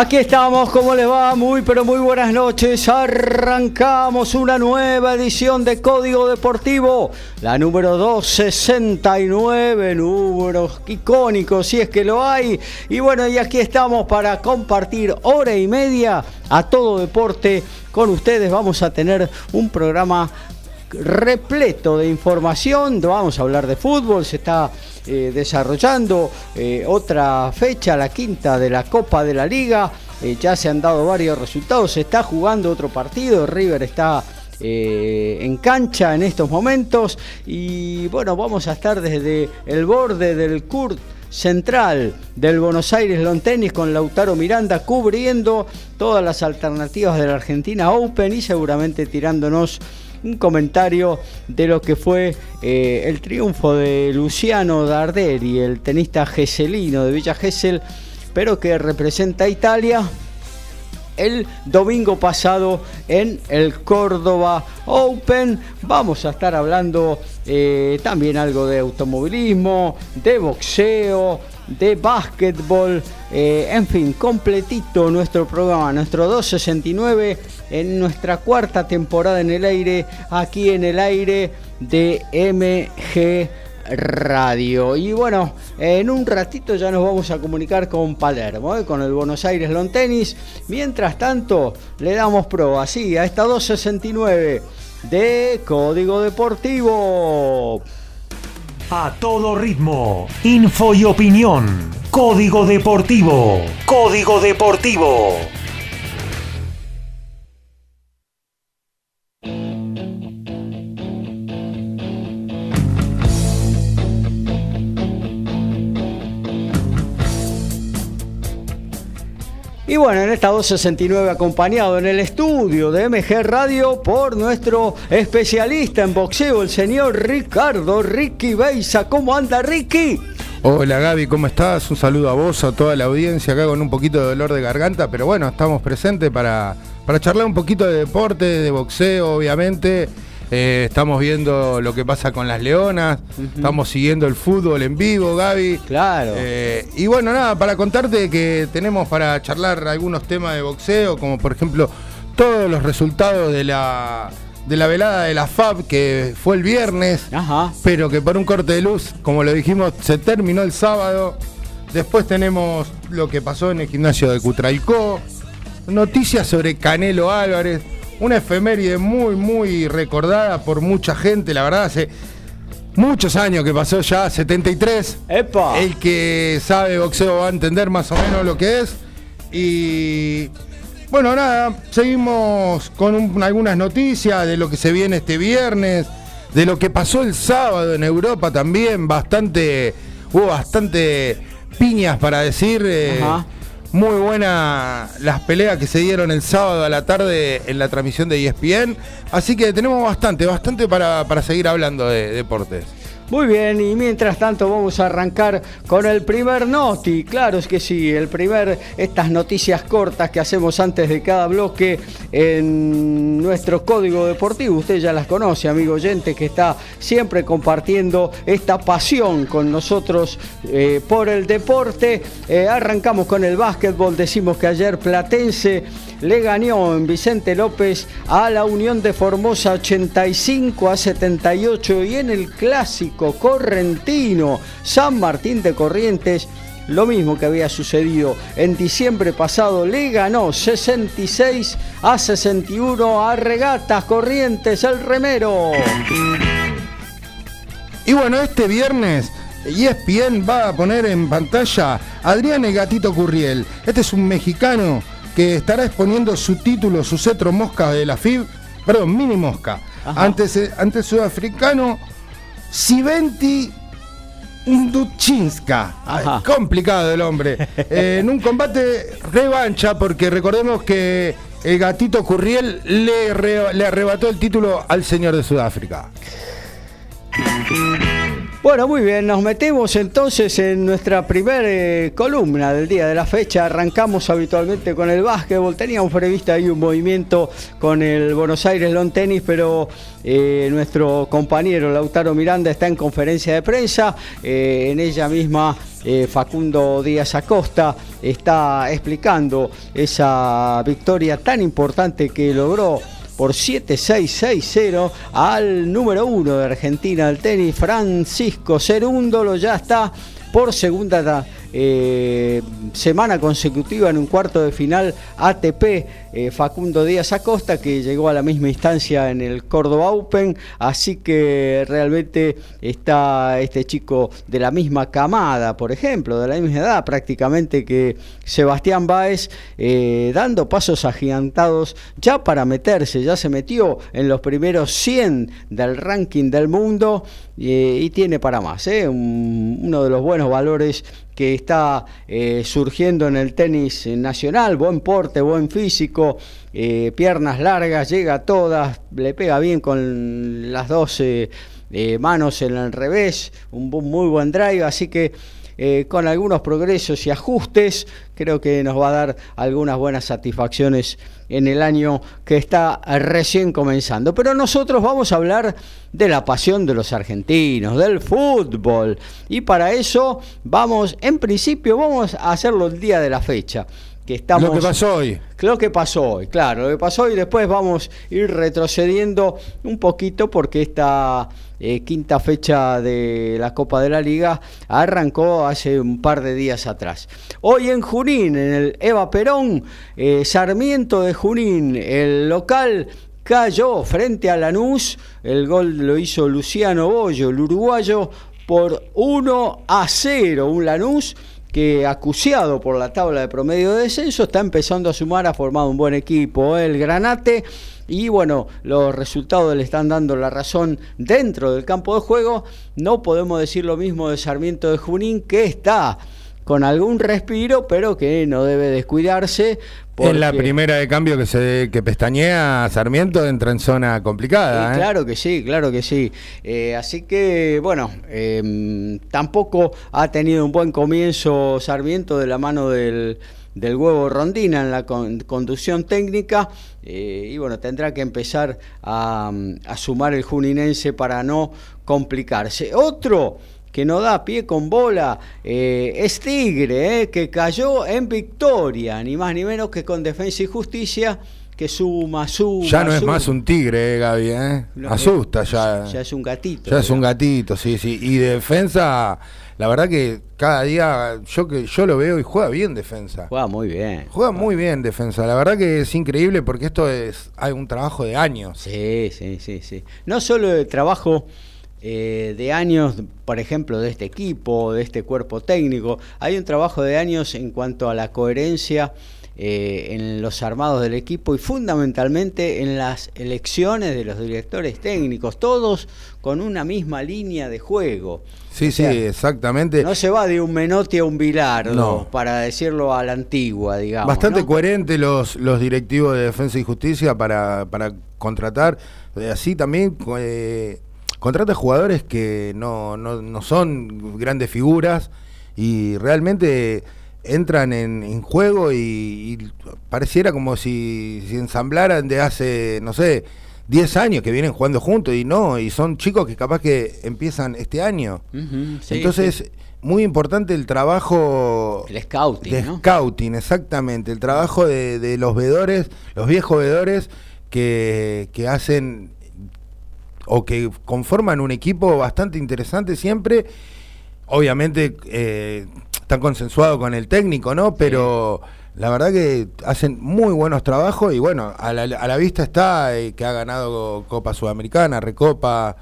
Aquí estamos, ¿cómo les va? Muy pero muy buenas noches. Arrancamos una nueva edición de Código Deportivo, la número 269, números icónicos si es que lo hay. Y bueno, y aquí estamos para compartir hora y media a todo deporte con ustedes. Vamos a tener un programa repleto de información. Vamos a hablar de fútbol, se está eh, desarrollando eh, otra fecha, la quinta de la Copa de la Liga. Eh, ya se han dado varios resultados, se está jugando otro partido, River está en cancha en estos momentos y bueno, vamos a estar desde el borde del Kurt central del Buenos Aires Lawn Tennis con Lautaro Miranda cubriendo todas las alternativas de la Argentina Open y seguramente tirándonos un comentario de lo que fue eh, el triunfo de Luciano Darderi, el tenista geselino de Villa Gesell, pero que representa a Italia el domingo pasado en el Córdoba Open. Vamos a estar hablando eh, también algo de automovilismo, de boxeo, de básquetbol, eh, en fin, completito nuestro programa, nuestro 269 en nuestra cuarta temporada en el aire, aquí en el aire de MG Radio. Y bueno, en un ratito ya nos vamos a comunicar con Palermo, ¿eh? con el Buenos Aires Lawn Tennis. Mientras tanto, le damos pro así a esta 269 de Código Deportivo. A todo ritmo, info y opinión. Código Deportivo. Código Deportivo. Bueno, en esta 269 acompañado en el estudio de MG Radio por nuestro especialista en boxeo, el señor Ricardo Ricky Beisa. ¿Cómo anda Ricky? Hola Gaby, ¿cómo estás? Un saludo a vos, a toda la audiencia acá con un poquito de dolor de garganta, pero bueno, estamos presentes para, para charlar un poquito de deporte, de boxeo, obviamente. Eh, estamos viendo lo que pasa con las leonas, estamos siguiendo el fútbol en vivo, Gaby. Claro. Eh, y bueno, nada, para contarte que tenemos para charlar algunos temas de boxeo, como por ejemplo todos los resultados de la, de la velada de la FAB que fue el viernes, Ajá. pero que por un corte de luz, como lo dijimos, se terminó el sábado. Después tenemos lo que pasó en el gimnasio de Cutralcó, noticias sobre Canelo Álvarez, una efeméride muy, muy recordada por mucha gente, la verdad, hace muchos años que pasó ya, 73. ¡Epa! El que sabe boxeo va a entender más o menos lo que es. Y bueno, nada, seguimos con un- algunas noticias de lo que se viene este viernes, de lo que pasó el sábado en Europa también, bastante, hubo bastante piñas para decir. eh, Ajá. Muy buena las peleas que se dieron el sábado a la tarde en la transmisión de ESPN. Así que tenemos bastante, bastante para, para seguir hablando de deportes. Muy bien, y mientras tanto vamos a arrancar con el primer noti. Claro es que sí, el primer, estas noticias cortas que hacemos antes de cada bloque en nuestro código deportivo. Usted ya las conoce, amigo oyente, que está siempre compartiendo esta pasión con nosotros eh, por el deporte. Eh, arrancamos con el básquetbol. Decimos que ayer Platense le ganó en Vicente López a la Unión de Formosa 85 a 78 y en el clásico correntino San Martín de Corrientes lo mismo que había sucedido en diciembre pasado, le ganó 66 a 61 a Regatas Corrientes el remero. Y bueno, este viernes ESPN va a poner en pantalla Adrián El Gatito Curriel. Este es un mexicano que estará exponiendo su título, su cetro mosca de la FIB, perdón, mini mosca, Ajá. ante, ante el sudafricano Siventi Nduchinska. Ajá. Ay, Complicado el hombre. Eh, en un combate revancha, porque recordemos que el gatito Curriel le, re- le arrebató el título al señor de Sudáfrica. Bueno, muy bien, nos metemos entonces en nuestra primera columna del día de la fecha. Arrancamos habitualmente con el básquetbol. Teníamos previsto ahí un movimiento con el Buenos Aires Lawn Tennis, pero eh, nuestro compañero Lautaro Miranda está en conferencia de prensa. Eh, en ella misma eh, Facundo Díaz Acosta está explicando esa victoria tan importante que logró por 7-6-6-0 al número uno de Argentina del tenis, Francisco Cerúndolo, ya está por segunda eh, semana consecutiva en un cuarto de final ATP eh, Facundo Díaz Acosta que llegó a la misma instancia en el Córdoba Open así que realmente está este chico de la misma camada por ejemplo de la misma edad prácticamente que Sebastián Báez eh, dando pasos agigantados ya para meterse ya se metió en los primeros 100 del ranking del mundo y tiene para más. Un- uno de los buenos valores que está eh, surgiendo en el tenis nacional, buen porte, buen físico, eh, piernas largas, llega a todas, le pega bien con las dos eh, eh, manos en el revés, un muy buen drive, así que eh, con algunos progresos y ajustes, creo que nos va a dar algunas buenas satisfacciones en el año que está recién comenzando. Pero nosotros vamos a hablar de la pasión de los argentinos, del fútbol. Y para eso vamos, en principio, vamos a hacerlo el día de la fecha. Que estamos, Lo que pasó hoy. lo que pasó hoy, claro, lo que pasó hoy. Después vamos a ir retrocediendo un poquito porque esta eh, quinta fecha de la Copa de la Liga arrancó hace un par de días atrás. Hoy en Junín, en el Eva Perón, eh, Sarmiento de Junín, el local cayó frente a Lanús. El gol lo hizo Luciano Bollo, el uruguayo, por 1 a 0. Un Lanús que acuciado por la tabla de promedio de descenso está empezando a sumar, ha formado un buen equipo, el Granate, y bueno, los resultados le están dando la razón dentro del campo de juego. No podemos decir lo mismo de Sarmiento de Junín, que está con algún respiro, pero que no debe descuidarse. En la porque- primera de cambio que se que pestañea Sarmiento entra en zona complicada. Sí, ¿eh? Claro que sí, claro que sí. Eh, así que, bueno, eh, tampoco ha tenido un buen comienzo Sarmiento de la mano del, del huevo Rondina en la con- conducción técnica. eh, y bueno, tendrá que empezar a, a sumar el juninense para no complicarse. Otro que no da pie con bola eh, es Tigre, eh, que cayó en victoria, ni más ni menos que con Defensa y Justicia, que suma, suma. Ya no es más un tigre, eh, Gaby, ¿eh? No, Asusta ya. Ya es un gatito. Ya es un gatito, sí, sí. Y de defensa, la verdad que cada día yo que yo lo veo y juega bien defensa. Juega muy bien. Juega muy bien defensa. La verdad que es increíble porque esto es hay un trabajo de años. Sí, sí, sí, sí. No solo el trabajo eh, de años, por ejemplo, de este equipo, de este cuerpo técnico, hay un trabajo de años en cuanto a la coherencia eh, en los armados del equipo y fundamentalmente en las elecciones de los directores técnicos, todos con una misma línea de juego. Sí, O sea, sí, exactamente. No se va de un Menotti a un Bilardo, No. para decirlo a la antigua, digamos. Bastante ¿no? coherente los, los directivos de Defensa y Justicia para, para contratar. Eh, Así también, eh, contrata jugadores que no, no, no son grandes figuras y realmente entran en, en juego y, y pareciera como si, si ensamblaran de hace, no sé, 10 años que vienen jugando juntos y no, y son chicos que capaz que empiezan este año. Sí, Entonces, sí. muy importante el trabajo el scouting, de ¿no? scouting, exactamente. El trabajo de, de los vedores, los viejos vedores que, que hacen o que conforman un equipo bastante interesante siempre. Obviamente eh, están consensuados con el técnico, ¿no? Pero la verdad que hacen muy buenos trabajos y bueno, a la, a la vista está eh, que ha ganado Copa Sudamericana, Recopa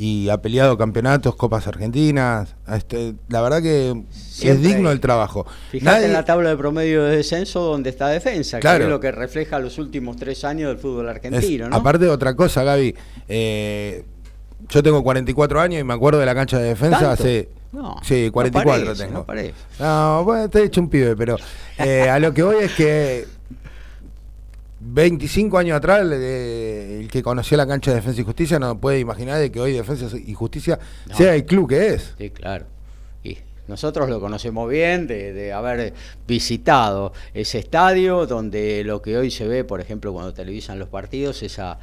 y ha peleado campeonatos, Copas Argentinas. Este, la verdad que Siempre es digno el trabajo. Nadie- en la tabla de promedio de descenso donde está defensa, Claro. que es lo que refleja los últimos tres años del fútbol Es- argentino, ¿no? Aparte otra cosa, Gaby, eh, yo tengo 44 años y me acuerdo de la cancha de defensa ¿Tanto? hace... No, sí, no 44 parece, tengo. no parece. No, bueno, te he hecho un pibe, pero eh, a lo que voy es que 25 años atrás, el que conoció la cancha de Defensa y Justicia no puede imaginar de que hoy Defensa y Justicia No. sea el club que es. Sí, claro. Y nosotros lo conocemos bien de, de haber visitado ese estadio donde lo que hoy se ve, por ejemplo, cuando televisan los partidos, esa,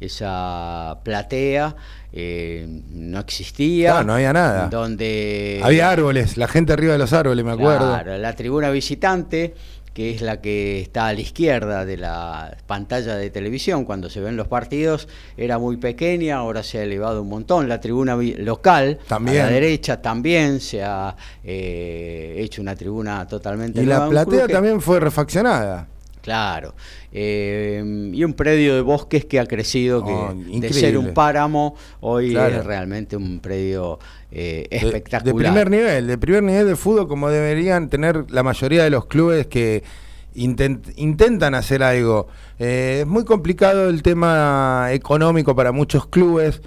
esa platea eh, no existía. Claro, no había nada. Donde Había árboles, la gente arriba de los árboles, me acuerdo. Claro, la tribuna visitante, que es la que está a la izquierda de la pantalla de televisión cuando se ven los partidos, era muy pequeña, ahora se ha elevado un montón. La tribuna local, También. a la derecha, también se ha eh, hecho una tribuna totalmente Y la nueva, platea también fue refaccionada. Claro. Eh, y un predio de bosques que ha crecido, que Oh, de ser un páramo, hoy Claro. es realmente un predio eh, De- espectacular. De, primer nivel, de primer nivel de fútbol como deberían tener la mayoría de los clubes que intent- intentan hacer algo. Eh, es muy complicado el tema económico para muchos clubes.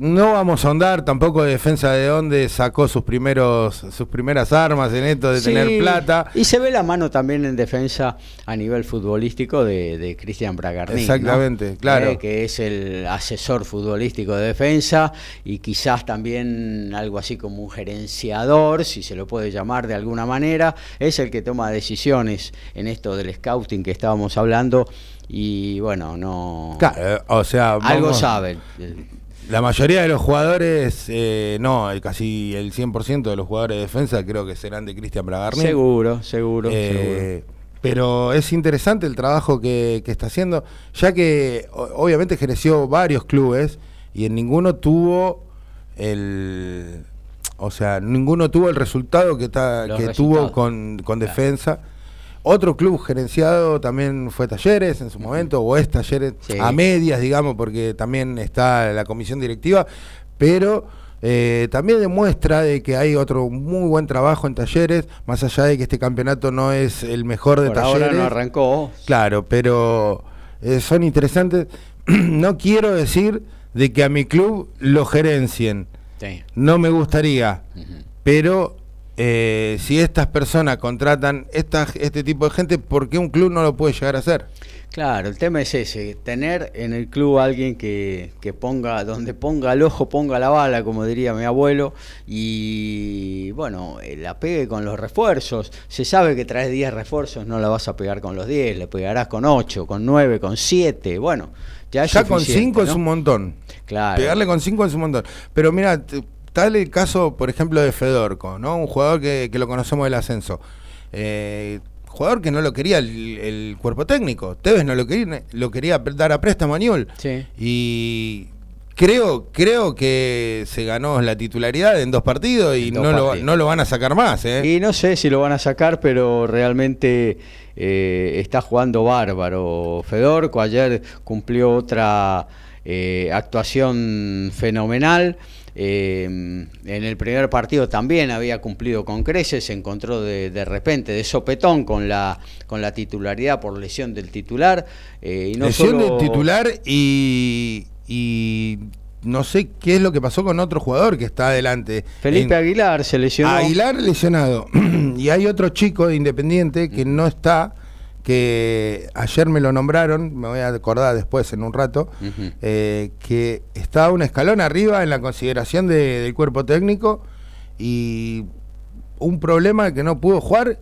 No vamos a ahondar tampoco de defensa de dónde sacó sus primeros sus primeras armas en esto de Sí, tener plata. Y se ve la mano también en defensa a nivel futbolístico de, de Cristian Bragarni. Exactamente, claro. que es el asesor futbolístico de defensa y quizás también algo así como un gerenciador, si se lo puede llamar de alguna manera. Es el que toma decisiones en esto del scouting que estábamos hablando. Y bueno, no. Claro, o sea, algo saben. La mayoría de los jugadores, eh, no, el- casi el 100% de los jugadores de defensa creo que serán de Cristian Bragarni. Seguro, seguro, Eh, Pero es interesante el trabajo que, que está haciendo, ya que obviamente ejerció varios clubes y en ninguno tuvo el. O sea, ninguno tuvo el resultado que, ta- que tuvo con, con Claro. defensa. Otro club gerenciado también fue Talleres en su momento, o es Talleres Sí. a medias, digamos, porque también está la comisión directiva, pero eh, también demuestra de que hay otro muy buen trabajo en Talleres, más allá de que este campeonato no es el mejor de Por Talleres. ahora no arrancó. Claro, pero eh, son interesantes. no quiero decir de que a mi club lo gerencien, Sí. no me gustaría, pero eh, si estas personas contratan esta, este tipo de gente, ¿por qué un club no lo puede llegar a hacer? Claro, el tema es ese, tener en el club a alguien que, que ponga, donde ponga el ojo, ponga la bala, como diría mi abuelo, y bueno, eh, la pegue con los refuerzos. Se sabe que traes 10 refuerzos, no la vas a pegar con los 10, le pegarás con 8, con 9, con 7, bueno, ya es Ya con suficiente, 5 es un montón. Claro. Pegarle con 5 es un montón. Pero mira, tal el caso, por ejemplo, de Fedorco, ¿no? Un jugador que, que lo conocemos del ascenso. Eh, jugador que no lo quería el, el cuerpo técnico. Tevez no lo quería, lo quería dar a préstamo a Newell. Sí. Y creo, creo que se ganó la titularidad en dos partidos y dos no lo, partidos. no lo van a sacar más, ¿eh? Y no sé si lo van a sacar, pero realmente eh, está jugando bárbaro. Fedorco ayer cumplió otra eh, actuación fenomenal. Eh, en el primer partido también había cumplido con creces, se encontró de, de repente de sopetón con la, con la titularidad por lesión del titular. eh, y no Lesión solo- del titular y, y no sé qué es lo que pasó con otro jugador que está adelante. Felipe En- Aguilar se lesionó. Aguilar lesionado. y hay otro chico de Independiente que no está, que ayer me lo nombraron, me voy a acordar después en un rato, eh, que está un escalón arriba en la consideración de- del cuerpo técnico y un problema que no pudo jugar,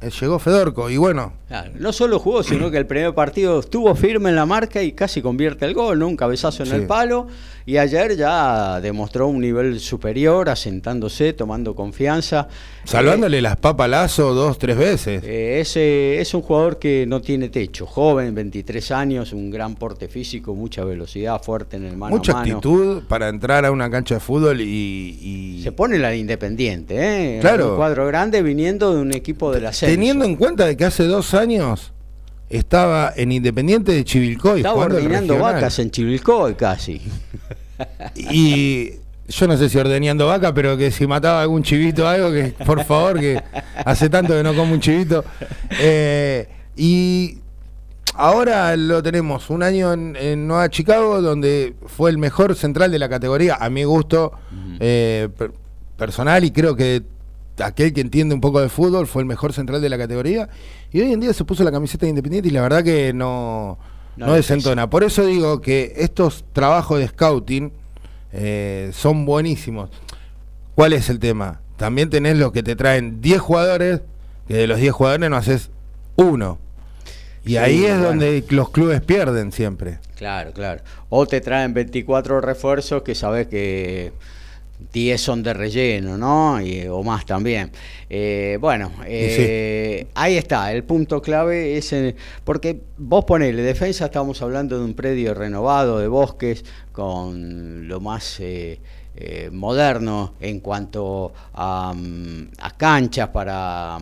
eh, llegó Fedorco y bueno, Claro, no solo jugó, sino que el primer partido estuvo firme en la marca y casi convierte el gol, ¿no? Un cabezazo en Sí. el palo. Y ayer ya demostró un nivel superior, asentándose, tomando confianza. salvándole las papas a Lazo dos, tres veces. Eh, ese es un jugador que no tiene techo, joven, 23 años, un gran porte físico, mucha velocidad, fuerte en el mano Mucha a mano. actitud para entrar a una cancha de fútbol y... y- Se pone la de Independiente, ¿eh? Claro. Un cuadro grande viniendo de un equipo del ascenso. Teniendo en cuenta de que hace dos años estaba en Independiente de Chivilcoy Estaba ordenando vacas en Chivilcoy casi. Y yo no sé si ordeñando vaca, pero que si mataba algún chivito o algo, que por favor, que hace tanto que no como un chivito. Eh, y ahora lo tenemos un año en, en Nueva Chicago, donde fue el mejor central de la categoría, a mi gusto eh, per- personal, y creo que aquel que entiende un poco de fútbol fue el mejor central de la categoría. Y hoy en día se puso la camiseta de Independiente y la verdad que no, No no le desentona. Por eso digo que estos trabajos de scouting eh, son buenísimos. ¿Cuál es el tema? También tenés los que te traen 10 jugadores, que de los 10 jugadores no haces uno. Y Sí, ahí es donde los clubes pierden siempre. Claro, claro. O te traen 24 refuerzos que sabes que 10 son de relleno, ¿no? Y- o más también. Eh, bueno, eh, ahí está, el punto clave es en- porque vos ponele, defensa estamos hablando de un predio renovado de bosques con lo más eh, eh, moderno en cuanto a, mm, a canchas para...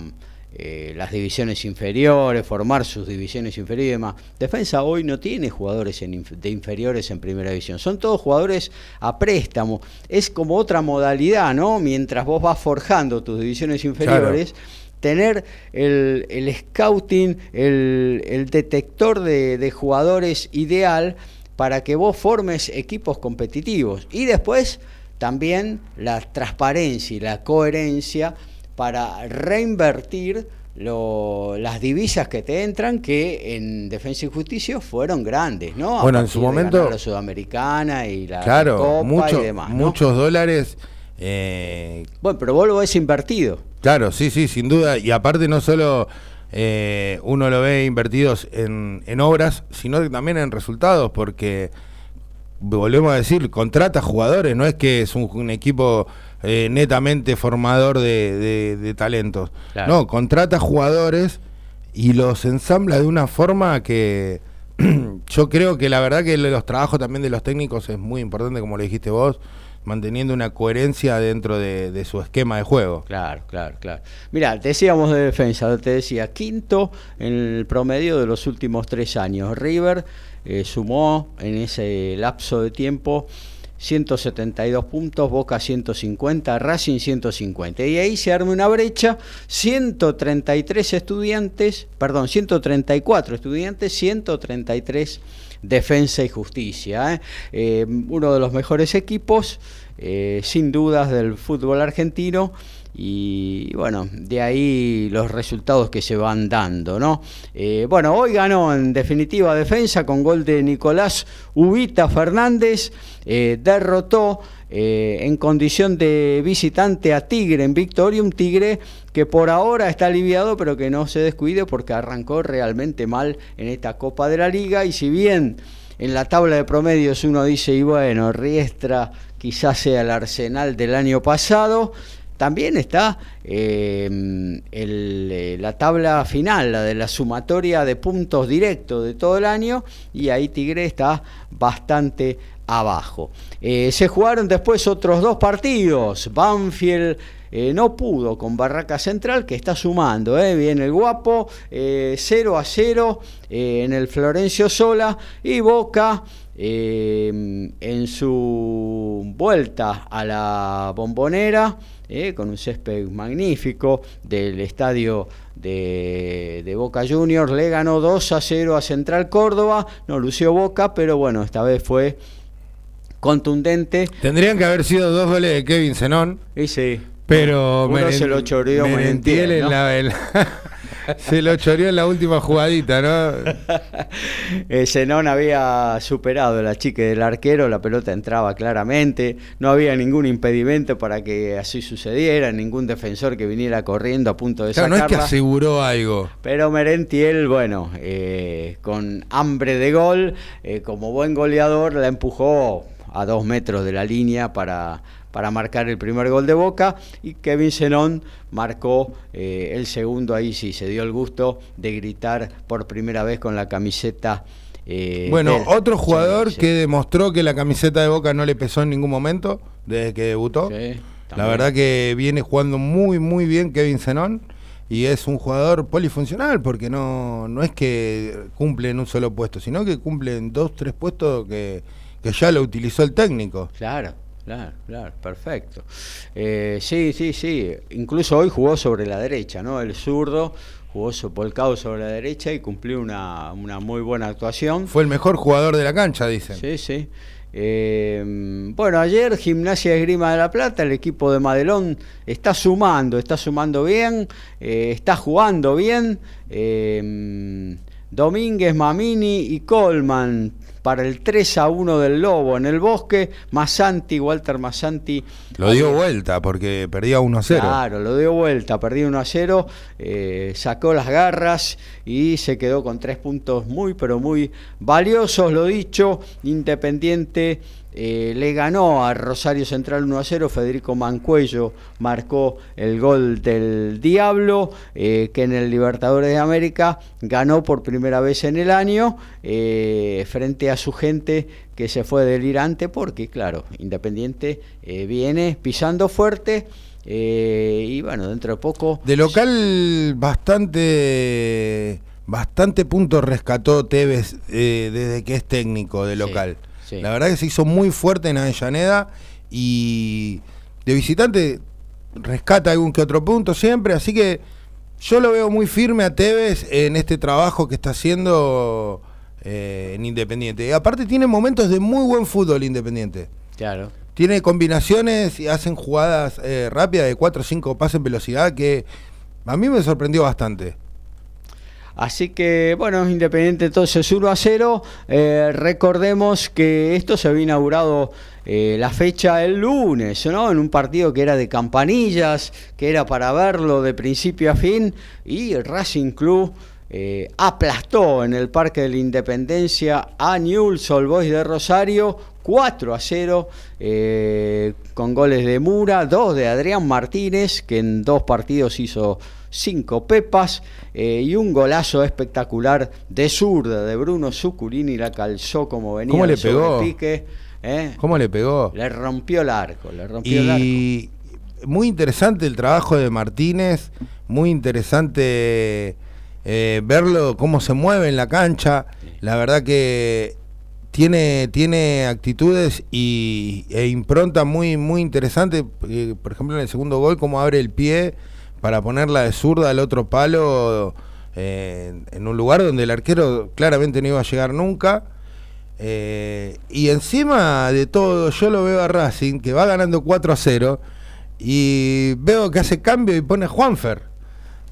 eh, las divisiones inferiores, formar sus divisiones inferiores y demás. Defensa hoy no tiene jugadores en inf- de inferiores en primera división, son todos jugadores a préstamo. Es como otra modalidad, ¿no? Mientras vos vas forjando tus divisiones inferiores, tener el, el scouting, el, el detector de, de jugadores ideal para que vos formes equipos competitivos. Y después también la transparencia y la coherencia para reinvertir lo- las divisas que te entran que en Defensa y Justicia fueron grandes, ¿no? A Bueno, en su momento- la Sudamericana y la claro, Copa mucho- y demás, ¿no? muchos dólares. eh, Bueno, pero vos lo ves invertido. Claro, sí, sí, sin duda. Y aparte no solo eh, uno lo ve invertidos en, en obras, sino que también en resultados, porque volvemos a decir, contrata jugadores, no es que es un, un equipo eh, netamente formador de, de- de talentos. Claro. No, contrata jugadores y los ensambla de una forma que yo creo que la verdad que los trabajos también de los técnicos es muy importante, como lo dijiste vos, manteniendo una coherencia dentro de, de su esquema de juego. Claro, claro, claro. Mira, decíamos de defensa, te decía, quinto en el promedio de los últimos tres años. River eh, sumó en ese lapso de tiempo 172 puntos, Boca 150, Racing 150. Y ahí se arma una brecha, 133 estudiantes, perdón, 134 estudiantes, 133 Defensa y Justicia. ¿eh? Eh, uno de los mejores equipos, eh, sin dudas, del fútbol argentino. Y bueno, de ahí los resultados que se van dando, ¿no? Eh, bueno, hoy ganó en definitiva defensa con gol de Nicolás Ubita Fernández, eh, derrotó eh, en condición de visitante a Tigre en Victoria, un Tigre que por ahora está aliviado, pero que no se descuide porque arrancó realmente mal en esta Copa de la Liga. Y si bien en la tabla de promedios uno dice, y bueno, Riestra quizás sea el arsenal del año pasado, también está eh, eh, la tabla final, la de la sumatoria de puntos directos de todo el año, y ahí Tigre está bastante abajo. Eh, se jugaron después otros dos partidos. Banfield no pudo con Barraca Central, que está sumando, eh, bien el guapo, eh, 0 a 0 eh, en el Florencio Sola, y Boca eh, en su vuelta a la bombonera, eh, con un césped magnífico del estadio de, de Boca Juniors, le ganó 2 a 0 a Central Córdoba, no lució Boca, pero bueno, esta vez fue contundente. Tendrían que haber sido dos goles de Kevin Zenón, Y sí, pero Uno se lo choreó Merentiel Merentiel, en la, en la- Se lo choreó en la última jugadita, ¿no? Eh, Zenón había superado la chique del arquero, la pelota entraba claramente, no había ningún impedimento para que así sucediera, ningún defensor que viniera corriendo a punto de Claro, no es que sacarla. aseguró algo. Pero Merentiel, bueno, eh, con hambre de gol, eh, como buen goleador, la empujó a dos metros de la línea para, para marcar el primer gol de Boca y Kevin Zenón marcó eh, el segundo, ahí sí se dio el gusto de gritar por primera vez con la camiseta. eh, Bueno, del- otro jugador Sí, sí. que demostró que la camiseta de Boca no le pesó en ningún momento desde que debutó. Sí, la verdad que viene jugando muy, muy bien Kevin Zenón. Y es un jugador polifuncional porque no, no es que cumple en un solo puesto, sino que cumple en dos, tres puestos que, que ya lo utilizó el técnico. Claro, claro, claro, perfecto. Eh, sí, sí, sí. Incluso hoy jugó sobre la derecha, ¿no? El zurdo jugó volcado sobre la derecha y cumplió una, una muy buena actuación. Fue el mejor jugador de la cancha, dicen. Sí, sí. Eh, bueno, ayer Gimnasia Esgrima de la Plata, el equipo de Madelón está sumando, está sumando bien, eh, está jugando bien. Eh, Domínguez, Mamini y Colman para el 3 a 1 del Lobo en el bosque. Masanti, Walter Masanti. Lo dio vuelta porque perdía 1-0. Claro, lo dio vuelta, perdió 1 a 0, eh, sacó las garras y se quedó con tres puntos muy, pero muy valiosos. Lo dicho, Independiente eh, le ganó a Rosario Central 1 a 0. Federico Mancuello marcó el gol del Diablo, eh, que en el Libertadores de América ganó por primera vez en el año eh, frente a su gente que se fue delirante porque, claro, Independiente viene pisando fuerte y bueno, dentro de poco... De local, bastante bastante puntos rescató Tevez desde que es técnico de local. sí. La verdad que se hizo muy fuerte en Avellaneda y de visitante rescata algún que otro punto siempre, así que yo lo veo muy firme a Tevez en este trabajo que está haciendo eh, en Independiente. Y aparte tiene momentos de muy buen fútbol Independiente. Claro. Tiene combinaciones y hacen jugadas eh, rápidas de 4 o 5 pases en velocidad que a mí me sorprendió bastante. Así que, bueno, Independiente entonces 1 a 0. Eh, recordemos que esto se había inaugurado eh, la fecha el lunes, ¿no? En un partido que era de campanillas, que era para verlo de principio a fin. Y Racing Club eh, aplastó en el Parque de la Independencia a Newell's Old Boys de Rosario. 4 a 0 eh, con goles de Mura, dos de Adrián Martínez, que en dos partidos hizo cinco pepas, eh, y un golazo espectacular de zurda de Bruno Zucurini, la calzó como venía ¿Cómo le pegó? sobrepique, ¿eh? ¿Cómo le pegó? Le rompió el arco, le rompió el arco. Y muy interesante el trabajo de Martínez, muy interesante eh, verlo cómo se mueve en la cancha. La verdad que tiene, tiene actitudes y, e impronta muy, muy interesante. Por ejemplo, en el segundo gol, cómo abre el pie para ponerla de zurda al otro palo eh, en un lugar donde el arquero claramente no iba a llegar nunca. Eh, y encima de todo, yo lo veo a Racing, que va ganando 4 a 0, y veo que hace cambio y pone a Juanfer.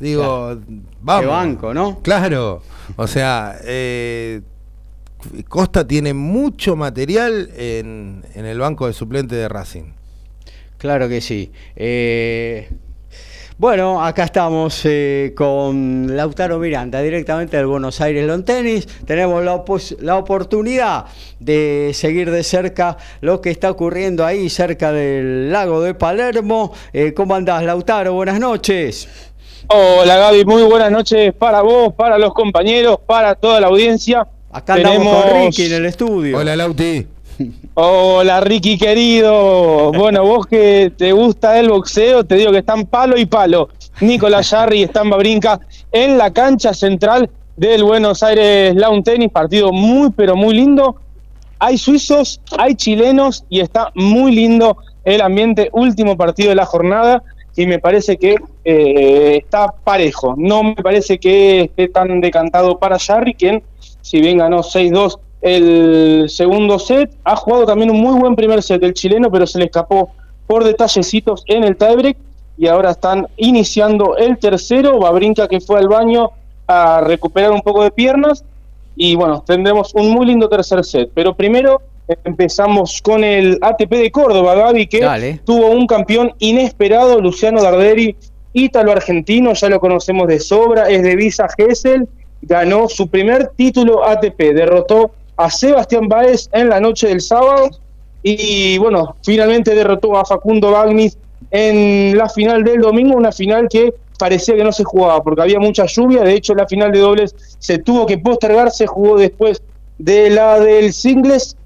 Digo, vamos. Qué banco, ¿no? Claro, o sea, eh, Costa tiene mucho material en, en el banco de suplente de Racing. Claro que sí. Eh, bueno, acá estamos eh, con Lautaro Miranda, directamente del Buenos Aires Lawn Tennis. Tenemos la, la oportunidad de seguir de cerca lo que está ocurriendo ahí cerca del lago de Palermo. Eh, ¿Cómo andás, Lautaro? Buenas noches. Hola Gaby, muy buenas noches para vos, para los compañeros, para toda la audiencia. Acá andamos con Ricky en el estudio. Hola Lauti. Hola Ricky querido. Bueno, vos que te gusta el boxeo, te digo que están palo y palo. Nicolás Jarry y Estamba Brinca en la cancha central del Buenos Aires Lawn Tennis, partido muy pero muy lindo. Hay suizos, hay chilenos y está muy lindo el ambiente. Último partido de la jornada y me parece que eh, está parejo. No me parece que esté tan decantado para Jarry, quien, si bien ganó 6-2 el segundo set, ha jugado también un muy buen primer set el chileno, pero se le escapó por detallecitos en el tiebreak. y ahora están iniciando el tercero. Babrinka que fue al baño a recuperar un poco de piernas y bueno, tendremos un muy lindo tercer set. Pero primero empezamos con el ATP de Córdoba, Gaby, que Dale. tuvo un campeón inesperado, Luciano Darderi, ítalo-argentino, ya lo conocemos de sobra, es de Visa Gesell, ganó su primer título ATP, derrotó a Sebastián Báez en la noche del sábado. Y bueno, finalmente derrotó a Facundo Bagnis en la final del domingo, una final que parecía que no se jugaba porque había mucha lluvia, de hecho la final de dobles se tuvo que postergar, se jugó después de la del singles,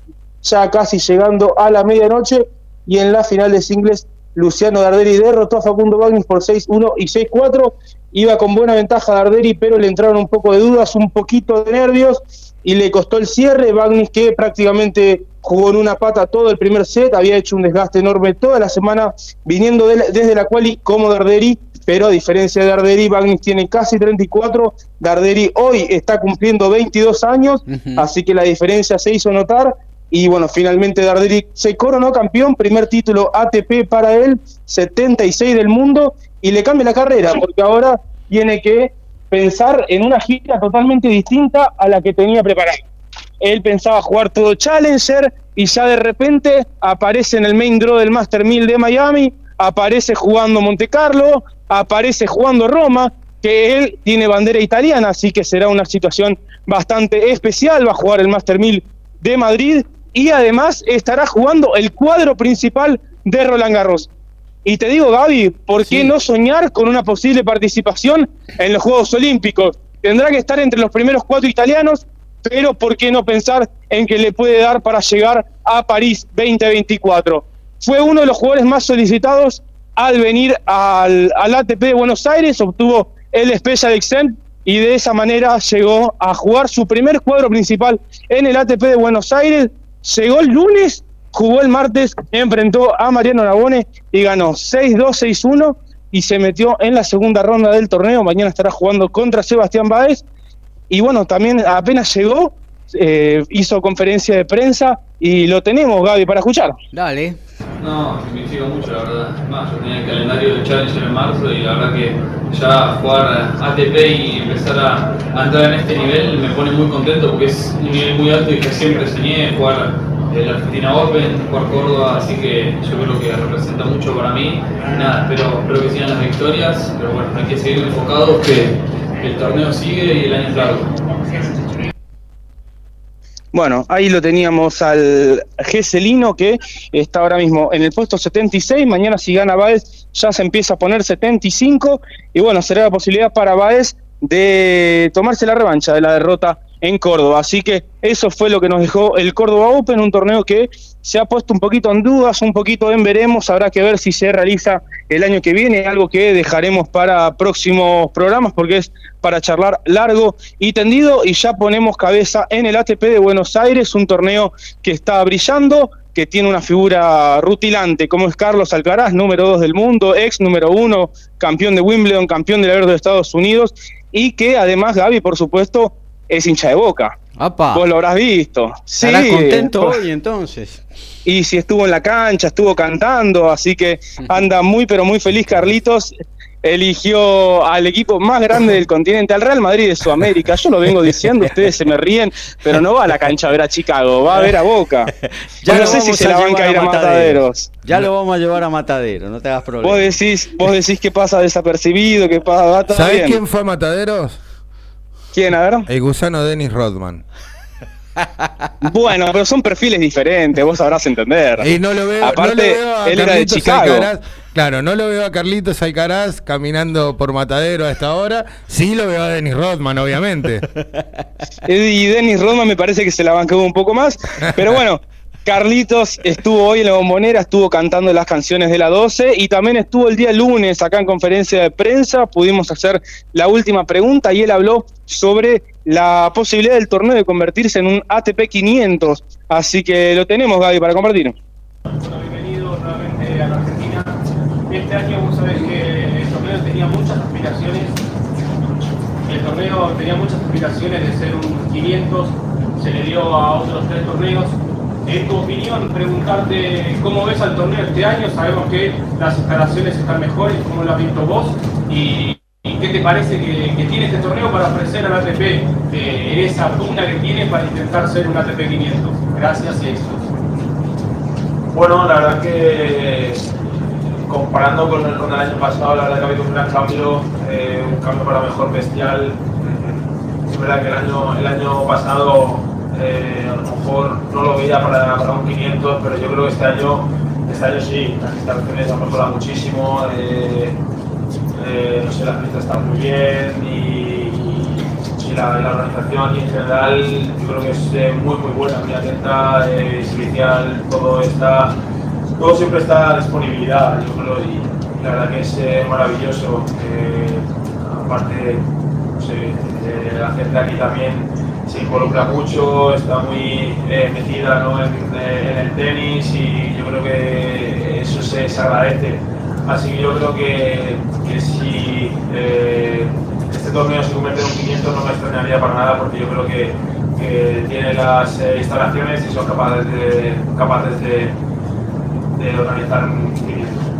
ya casi llegando a la medianoche. Y en la final de singles Luciano Darderi derrotó a Facundo Bagnis por 6-1 y 6-4. Iba con buena ventaja Darderi, pero le entraron un poco de dudas, un poquito de nervios y le costó el cierre. Bagnis que prácticamente jugó en una pata todo el primer set, había hecho un desgaste enorme toda la semana viniendo de la- desde la quali como Darderi, pero a diferencia de Darderi, Bagnis tiene casi 34, Darderi hoy está cumpliendo 22 años, así que la diferencia se hizo notar y bueno, finalmente Darderi se coronó campeón, primer título ATP para él, 76 del mundo, y le cambia la carrera, porque ahora tiene que pensar en una gira totalmente distinta a la que tenía preparada. Él pensaba jugar todo Challenger y ya de repente aparece en el main draw del Master 1000 de Miami, aparece jugando Monte Carlo, aparece jugando Roma, que él tiene bandera italiana, así que será una situación bastante especial, va a jugar el Master 1000 de Madrid y además estará jugando el cuadro principal de Roland Garros. Y te digo, Gaby, ¿por qué Sí. no soñar con una posible participación en los Juegos Olímpicos? Tendrá que estar entre los primeros cuatro italianos, pero ¿por qué no pensar en que le puede dar para llegar a París 2024? Fue uno de los jugadores más solicitados al venir al, al ATP de Buenos Aires, obtuvo el Special Exempt y de esa manera llegó a jugar su primer cuadro principal en el ATP de Buenos Aires. Llegó el lunes, jugó el martes, enfrentó a Mariano Navone y ganó 6-2, 6-1 y se metió en la segunda ronda del torneo. Mañana estará jugando contra Sebastián Báez. Y bueno, también apenas llegó, eh, hizo conferencia de prensa y lo tenemos, Gaby, para escuchar. Dale. No, significa mucho, la verdad. Más, yo tenía el calendario de Challenger en marzo y la verdad que ya jugar ATP y empezar a, a entrar en este nivel me pone muy contento porque es un nivel muy alto y que siempre soñé jugar el Argentina Open, jugar Córdoba, así que yo creo que representa mucho para mí. Nada, espero, espero que sigan las victorias, pero bueno, hay que seguir enfocados que el torneo sigue y el año es largo. Bueno, ahí lo teníamos al Geselino que está ahora mismo en el puesto 76. Mañana, si gana Baez, ya se empieza a poner 75. Y bueno, será la posibilidad para Baez de tomarse la revancha de la derrota en Córdoba. Así que eso fue lo que nos dejó el Córdoba Open, un torneo que se ha puesto un poquito en dudas, un poquito en veremos. Habrá que ver si se realiza el año que viene, algo que dejaremos para próximos programas porque es para charlar largo y tendido y ya ponemos cabeza en el ATP de Buenos Aires, un torneo que está brillando, que tiene una figura rutilante como es Carlos Alcaraz, número 2 del mundo, ex número 1, campeón de Wimbledon, campeón del Abierto de Estados Unidos y que además Gaby, por supuesto, es hincha de boca. Apa. Vos lo habrás visto. ¿Estarás Sí, contento hoy entonces? y si estuvo en la cancha, estuvo cantando, así que anda muy pero muy feliz Carlitos. Eligió al equipo más grande del continente, al Real Madrid de Sudamérica. Yo lo vengo diciendo, ustedes se me ríen, pero no va a la cancha a ver a Chicago, va a ver a Boca. Ya no sé si se la banca a ir a Mataderos. Ya lo vamos a llevar a Matadero, no te hagas problema. Vos decís, vos decís que pasa desapercibido, que pasa, ¿Sabés bien. quién fue a Mataderos? ¿Quién? A ver. El gusano Dennis Rodman. Bueno, pero son perfiles diferentes, vos sabrás entender. Y no lo veo, Aparte, no lo veo a él era de Carlitos Chicago. Alcaraz. Claro, no lo veo a Carlitos Alcaraz caminando por Matadero a esta hora. Sí lo veo a Dennis Rodman, obviamente. Y Dennis Rodman me parece que se la bancó un poco más. Pero bueno, Carlitos estuvo hoy en la bombonera, estuvo cantando las canciones de la 12 y también estuvo el día lunes acá en conferencia de prensa. Pudimos hacer la última pregunta y él habló sobre la posibilidad del torneo de convertirse en un ATP 500. Así que lo tenemos, Gaby, para compartir. Bienvenido nuevamente a la Argentina. Este año vos sabés que el torneo tenía muchas aspiraciones. El torneo tenía muchas aspiraciones de ser un 500, se le dio a otros tres torneos. En tu opinión, preguntarte cómo ves al torneo este año. Sabemos que las instalaciones están mejores, cómo lo has visto vos. Y, qué te parece que, tiene este torneo para ofrecer al ATP eh, esa punta que tiene para intentar ser un ATP 500. Gracias y éxitos. Bueno, la verdad que comparando con el, con el año pasado, la verdad que ha habido un gran cambio, eh, un cambio para mejor bestial. Es verdad que el año, el año pasado eh, a lo mejor no lo veía para, para un 500, pero yo creo que este año, este año sí, las instalaciones han mejorado muchísimo. eh, eh, no sé, las pistas están muy bien y, la, la organización y en general yo creo que es muy muy buena, muy atenta, servicial, todo está, todo siempre está a disponibilidad, yo creo, y la verdad que es maravilloso. aparte, no la gente aquí también se involucra mucho, está muy eh, metida ¿no? en, eh, en el tenis y yo creo que eso se, agradece. Así que yo creo que, que si eh, este torneo se convierte en un 500 no me extrañaría para nada porque yo creo que, que tiene las eh, instalaciones y son capaces de, capaces de, de organizar un 500.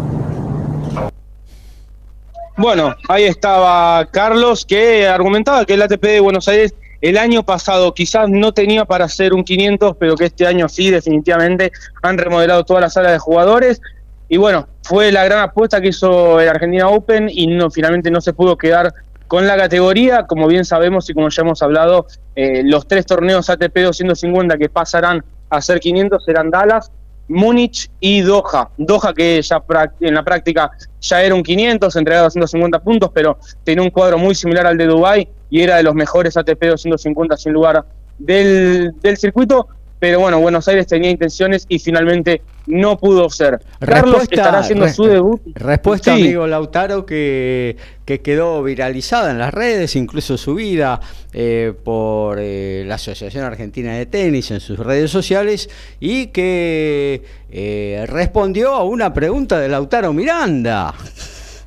Bueno, ahí estaba Carlos que argumentaba que el ATP de Buenos Aires el año pasado quizás no tenía para hacer un 500, pero que este año sí, definitivamente han remodelado toda la sala de jugadores. Y bueno, fue la gran apuesta que hizo el Argentina Open y no, finalmente no se pudo quedar con la categoría. Como bien sabemos y como ya hemos hablado, eh, los tres torneos ATP 250 que pasarán a ser 500 serán Dallas, Múnich y Doha. Doha que ya en la práctica ya era un 500, entregaba 250 puntos, pero tenía un cuadro muy similar al de Dubai y era de los mejores ATP 250 sin lugar del, del circuito. Pero bueno, Buenos Aires tenía intenciones y finalmente no pudo ser. Carlos estará haciendo re- su debut. Respuesta, Sí. amigo Lautaro, que, que quedó viralizada en las redes, incluso subida eh, por eh, la Asociación Argentina de Tenis en sus redes sociales, y que eh, respondió a una pregunta de Lautaro Miranda.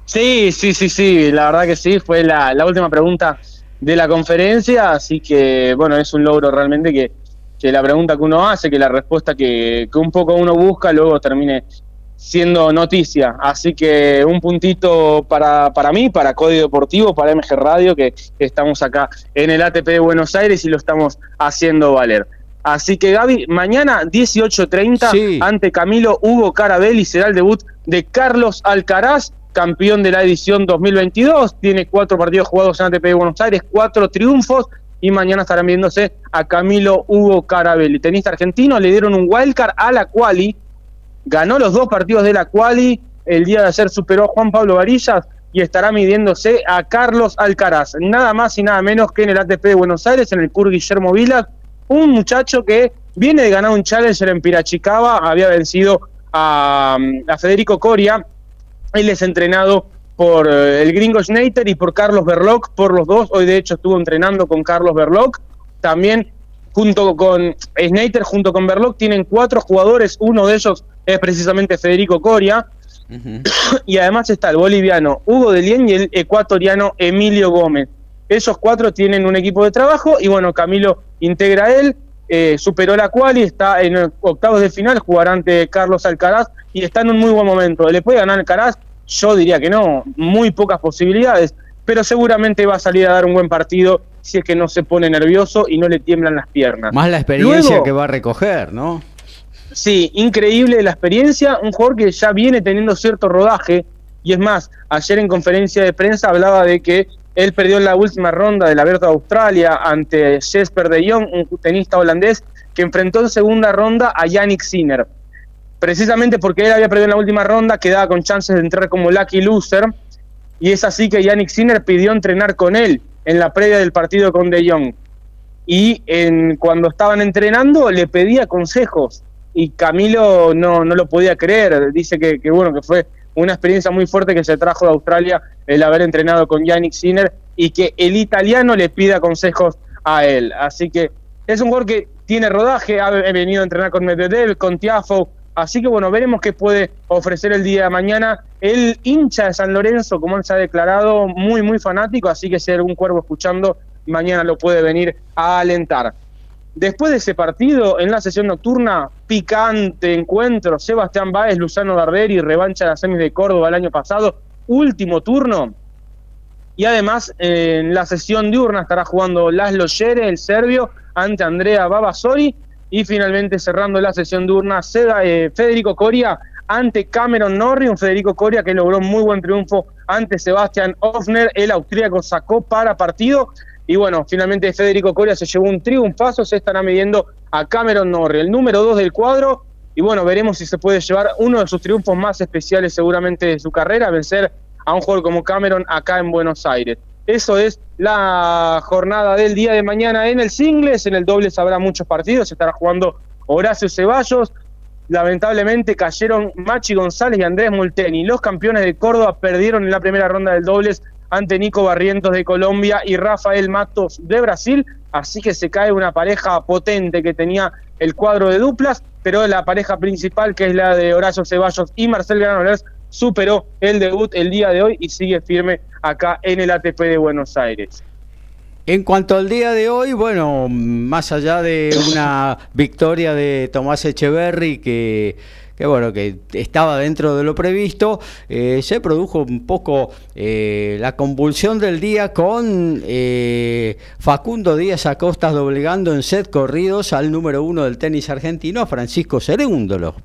Sí, sí, sí, sí, la verdad que sí, fue la, la última pregunta de la conferencia, así que bueno, es un logro realmente que, que la pregunta que uno hace, que la respuesta que, que un poco uno busca, luego termine siendo noticia. Así que un puntito para, para mí, para Código Deportivo, para MG Radio, que estamos acá en el ATP de Buenos Aires y lo estamos haciendo valer. Así que Gaby, mañana 18.30 Sí. ante Camilo Hugo Carabelli será el debut de Carlos Alcaraz, campeón de la edición 2022. Tiene cuatro partidos jugados en ATP de Buenos Aires, cuatro triunfos y mañana estarán viéndose a Camilo Hugo Carabelli. Tenista argentino, le dieron un wildcard a la quali, ganó los dos partidos de la quali, el día de ayer superó a Juan Pablo Varillas y estará midiéndose a Carlos Alcaraz, nada más y nada menos que en el ATP de Buenos Aires, en el CUR Guillermo Vilas, un muchacho que viene de ganar un Challenger en Pirachicaba, había vencido a, a Federico Coria, él es entrenado por eh, el gringo Schneider y por Carlos Berloc, por los dos. Hoy de hecho estuvo entrenando con Carlos Berloc. También junto con Schneider, junto con Berloc, tienen cuatro jugadores. Uno de ellos es precisamente Federico Coria. Y además está el boliviano Hugo Delien y el ecuatoriano Emilio Gómez. Esos cuatro tienen un equipo de trabajo y bueno, Camilo integra él, eh, superó la cual y está en octavos de final, jugará ante Carlos Alcaraz y está en un muy buen momento. ¿Le puede ganar Alcaraz? Yo diría que no, muy pocas posibilidades, pero seguramente va a salir a dar un buen partido si es que no se pone nervioso y no le tiemblan las piernas. Más la experiencia Luego- que va a recoger, ¿no? Sí, increíble la experiencia, un jugador que ya viene teniendo cierto rodaje, y es más, ayer en conferencia de prensa hablaba de que él perdió en la última ronda del Abierto de Australia ante Jesper de Jong, un tenista holandés, que enfrentó en segunda ronda a Yannick Sinner. Precisamente porque él había perdido en la última ronda, quedaba con chances de entrar como lucky loser, y es así que Yannick Sinner pidió entrenar con él en la previa del partido con De Jong. Y cuando estaban entrenando le pedía consejos. Y Camilo no, no lo podía creer, dice que, bueno que fue una experiencia muy fuerte que se trajo de Australia el haber entrenado con Yannick Sinner y que el italiano le pida consejos a él, así que es un jugador que tiene rodaje, ha venido a entrenar con Medvedev, con Tiafo, así que bueno, veremos qué puede ofrecer el día de mañana. El hincha de San Lorenzo, como él se ha declarado, muy, muy fanático, así que si algún cuervo escuchando, mañana lo puede venir a alentar. Después de ese partido, en la sesión nocturna, picante encuentro, Sebastián Báez, Luzano Barberi, revancha de las semis de Córdoba el año pasado, último turno. Y además, en la sesión diurna estará jugando Laszlo Yere, el serbio, ante Andrea Babasori. Y finalmente cerrando la sesión diurna, eh, Federico Coria ante Cameron Norrie, un Federico Coria que logró muy buen triunfo ante Sebastian Hoffner, el austríaco sacó para partido. Y bueno, finalmente Federico Coria se llevó un triunfazo, se estará midiendo a Cameron Norrie, el número 2 del cuadro. Y bueno, veremos si se puede llevar uno de sus triunfos más especiales seguramente de su carrera, vencer a un jugador como Cameron acá en Buenos Aires. Eso es la jornada del día de mañana en el singles, en el dobles habrá muchos partidos, estará jugando Horacio Ceballos, lamentablemente cayeron Machi González y Andrés Multeni. Los campeones de Córdoba perdieron en la primera ronda del dobles ante Nico Barrientos de Colombia y Rafael Matos de Brasil, así que se cae una pareja potente que tenía el cuadro de duplas, pero la pareja principal, que es la de Horacio Ceballos y Marcel Granollers, superó el debut el día de hoy y sigue firme acá en el ATP de Buenos Aires. En cuanto al día de hoy, bueno, más allá de una victoria de Tomás Echeverry que, que bueno, que estaba dentro de lo previsto, eh, se produjo un poco eh, la convulsión del día con eh, Facundo Díaz Acosta doblegando en set corridos al número uno del tenis argentino, Francisco Cerúndolo.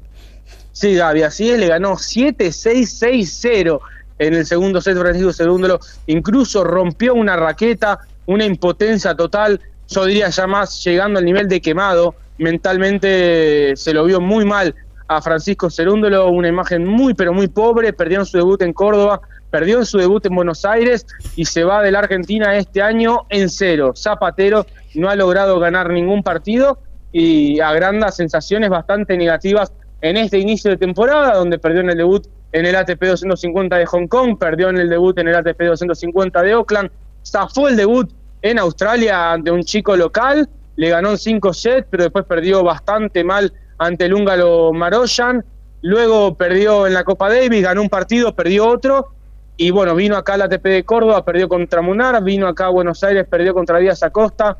Sí, Gaby, así es, le ganó 7-6-6-0 en el segundo set Francisco Cerúndolo, incluso rompió una raqueta, una impotencia total, yo diría ya más llegando al nivel de quemado, mentalmente se lo vio muy mal a Francisco Cerúndolo, una imagen muy pero muy pobre, perdió en su debut en Córdoba, perdió en su debut en Buenos Aires y se va de la Argentina este año en cero. Zapatero no ha logrado ganar ningún partido y agranda sensaciones bastante negativas en este inicio de temporada, donde perdió en el debut en el ATP 250 de Hong Kong, perdió en el debut en el ATP 250 de Oakland, zafó el debut en Australia ante un chico local, le ganó en 5 sets, pero después perdió bastante mal ante el húngaro Maroyan, luego perdió en la Copa Davis, ganó un partido, perdió otro, y bueno, vino acá al ATP de Córdoba, perdió contra Munar, vino acá a Buenos Aires, perdió contra Díaz Acosta,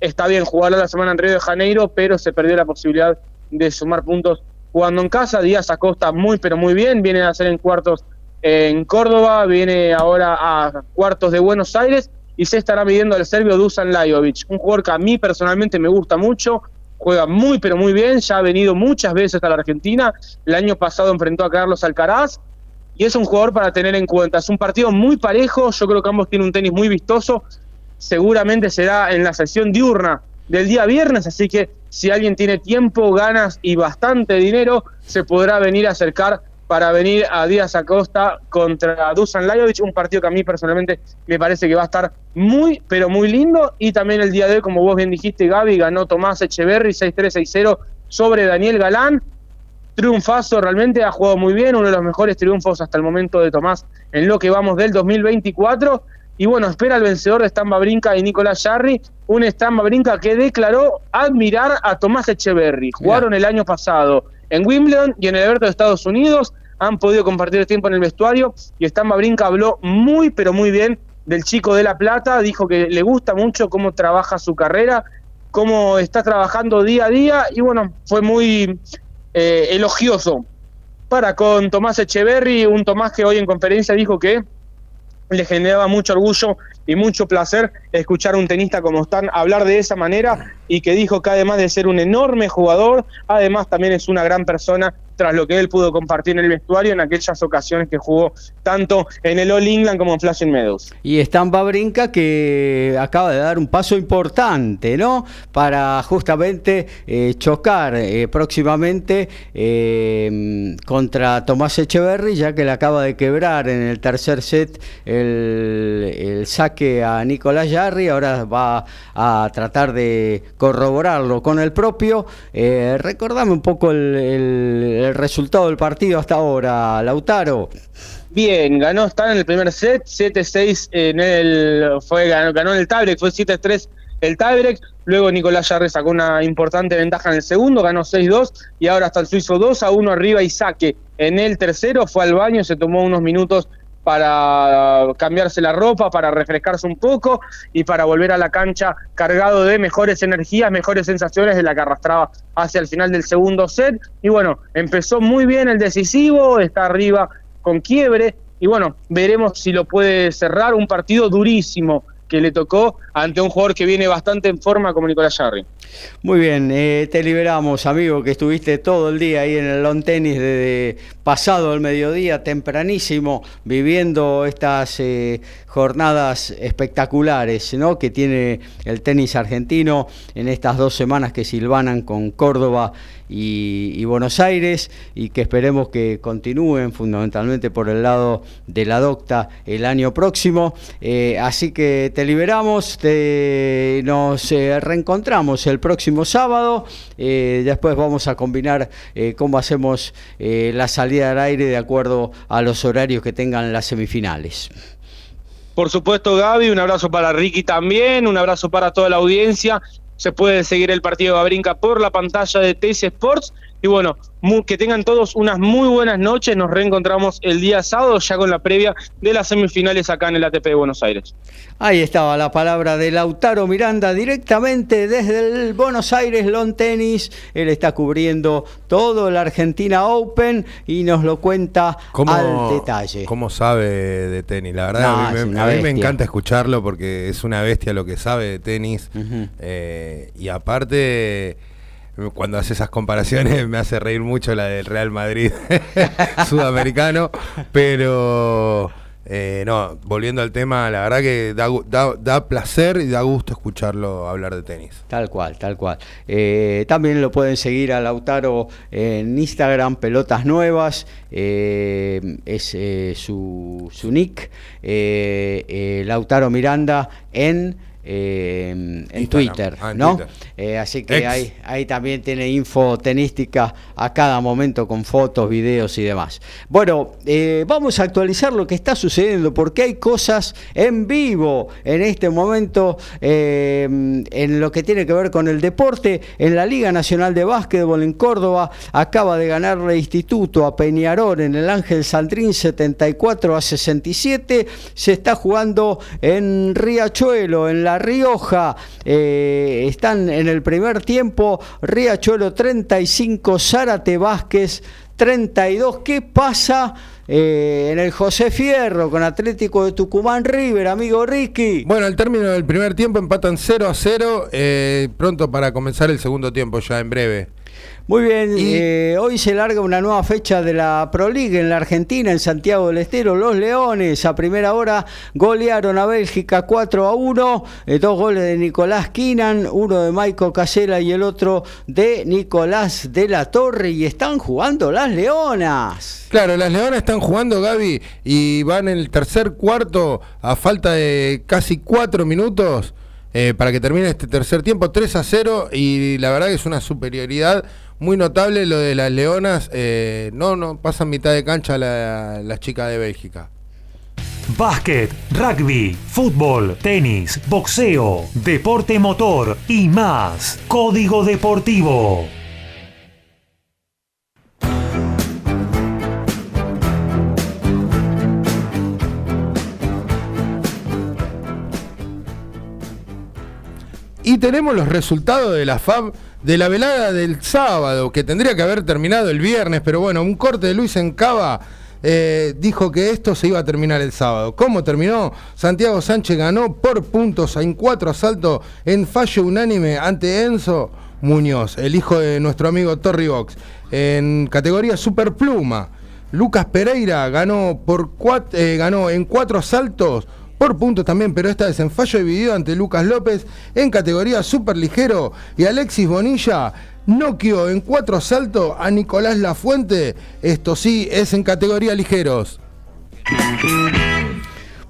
está bien jugar la semana en Río de Janeiro, pero se perdió la posibilidad de sumar puntos jugando en casa. Díaz Acosta muy, pero muy bien. Viene a hacer en cuartos en Córdoba, viene ahora a cuartos de Buenos Aires y se estará midiendo al serbio Dusan Lajovic, un jugador que a mí personalmente me gusta mucho. Juega muy, pero muy bien. Ya ha venido muchas veces a la Argentina. El año pasado enfrentó a Carlos Alcaraz y es un jugador para tener en cuenta. Es un partido muy parejo. Yo creo que ambos tienen un tenis muy vistoso. Seguramente será en la sesión diurna del día viernes, así que si alguien tiene tiempo, ganas y bastante dinero, se podrá venir a acercar para venir a Díaz Acosta contra Dusan Lajovic, un partido que a mí personalmente me parece que va a estar muy, pero muy lindo. Y también el día de hoy, como vos bien dijiste, Gaby, ganó Tomás Echeverry 6-3-6-0 sobre Daniel Galán. Triunfazo, realmente ha jugado muy bien, uno de los mejores triunfos hasta el momento de Tomás en lo que vamos del 2024. Y bueno, espera el vencedor de Stamba Brinca y Nicolás Jarry, un Stamba Brinca que declaró admirar a Tomás Echeverry. Jugaron el año pasado en Wimbledon y en el Alberto de Estados Unidos, han podido compartir tiempo en el vestuario y Stamba Brinca habló muy, pero muy bien del chico de La Plata, dijo que le gusta mucho cómo trabaja su carrera, cómo está trabajando día a día y bueno, fue muy eh, elogioso. Para con Tomás Echeverry, un Tomás que hoy en conferencia dijo que le generaba mucho orgullo y mucho placer escuchar a un tenista como Stan hablar de esa manera y que dijo que además de ser un enorme jugador, además también es una gran persona tras lo que él pudo compartir en el vestuario en aquellas ocasiones que jugó tanto en el All England como en Flashing Meadows. Y Stampa Brinca que acaba de dar un paso importante, ¿no? Para justamente eh, chocar eh, próximamente eh, contra Tomás Echeverry, ya que le acaba de quebrar en el tercer set el, el saque a Nicolás Jarry, ahora va a tratar de corroborarlo con el propio. Eh, recordame un poco el, resultado del partido hasta ahora, Lautaro. Bien, ganó Stan en el primer set, 7-6 en el fue ganó, ganó en el tiebreak, fue 7-3 el tiebreak, luego Nicolás Jarre sacó una importante ventaja en el segundo, ganó 6-2 y ahora está el suizo 2 a 1 arriba y saque. En el tercero fue al baño, se tomó unos minutos para cambiarse la ropa, para refrescarse un poco y para volver a la cancha cargado de mejores energías, mejores sensaciones de la que arrastraba hacia el final del segundo set. Y bueno, empezó muy bien el decisivo, está arriba con quiebre y bueno, veremos si lo puede cerrar un partido durísimo que le tocó ante un jugador que viene bastante en forma como Nicolás Jarry. Muy bien, eh, te liberamos, amigo, que estuviste todo el día ahí en el lawn tenis desde pasado el mediodía, tempranísimo, viviendo estas eh, jornadas espectaculares ¿no? que tiene el tenis argentino en estas dos semanas que silvanan con Córdoba y, Buenos Aires y que esperemos que continúen fundamentalmente por el lado de la docta el año próximo. Eh, así que te liberamos, nos eh, reencontramos el próximo sábado. eh, después vamos a combinar eh, cómo hacemos la salida al aire de acuerdo a los horarios que tengan las semifinales. Por supuesto, Gaby, un abrazo para Ricky también, un abrazo para toda la audiencia. Se puede seguir el partido de por la pantalla de TC Sports. Y bueno, que tengan todos unas muy buenas noches. Nos reencontramos el día sábado ya con la previa de las semifinales acá en el ATP de Buenos Aires. Ahí estaba la palabra de Lautaro Miranda directamente desde el Buenos Aires Lawn Tennis. Él está cubriendo todo el Argentina Open y nos lo cuenta al detalle. ¿Cómo sabe de tenis? La verdad, No, a, mí, me- a mí me bestia. encanta escucharlo porque es una bestia lo que sabe de tenis. Eh, y aparte, cuando hace esas comparaciones me hace reír mucho la del Real Madrid sudamericano. Pero, eh, no, volviendo al tema, la verdad que da, da- da placer y da gusto escucharlo hablar de tenis. Tal cual, tal cual. Eh, también lo pueden seguir a Lautaro en Instagram, Pelotas Nuevas, eh, es su, su nick, Lautaro Miranda en, eh, en Instagram. Twitter, Ah, en ¿no? Twitter. Eh, así que Ex. ahí, ahí también tiene info tenística a cada momento con fotos, videos y demás. Bueno, eh, vamos a actualizar lo que está sucediendo porque hay cosas en vivo en este momento en lo que tiene que ver con el deporte. En la Liga Nacional de Básquetbol en Córdoba acaba de ganarle Instituto a Peñarol en el Ángel Sandrín 74 a 67. Se está jugando en Riachuelo, en La Rioja. Eh, están en el primer tiempo Riachuelo 35, Zárate Vázquez 32. ¿Qué pasa eh, en el José Fierro con Atlético de Tucumán River, amigo Ricky? Bueno, al término del primer tiempo empatan 0 a 0, eh, pronto para comenzar el segundo tiempo, ya en breve. Muy bien, eh, hoy se larga una nueva fecha de la Pro League en la Argentina, en Santiago del Estero. Los Leones a primera hora golearon a Bélgica 4 a 1. eh, dos goles de Nicolás Quinan, uno de Maico Casela y el otro de Nicolás de la Torre. Y están jugando las Leonas. Claro, las Leonas están jugando, Gaby, y van en el tercer cuarto a falta de casi cuatro minutos eh, para que termine este tercer tiempo, 3 a 0, y la verdad que es una superioridad muy notable lo de las Leonas. eh, no, no, pasan mitad de cancha la- las chicas de Bélgica. Básquet, rugby, fútbol, tenis, boxeo, deporte motor y más. Código Deportivo. Y tenemos los resultados de la FAB de la velada del sábado, que tendría que haber terminado el viernes, pero bueno, un corte de Luis Encaba eh, dijo que esto se iba a terminar el sábado. ¿Cómo terminó? Santiago Sánchez ganó por puntos en cuatro asaltos en fallo unánime ante Enzo Muñoz, el hijo de nuestro amigo Torri Box, en categoría superpluma. Lucas Pereira ganó, por eh, ganó en cuatro asaltos por puntos también, pero esta vez en fallo dividido ante Lucas López en categoría superligero y Alexis Bonilla noqueó en cuatro asaltos a Nicolás Lafuente. Esto sí es en categoría ligeros.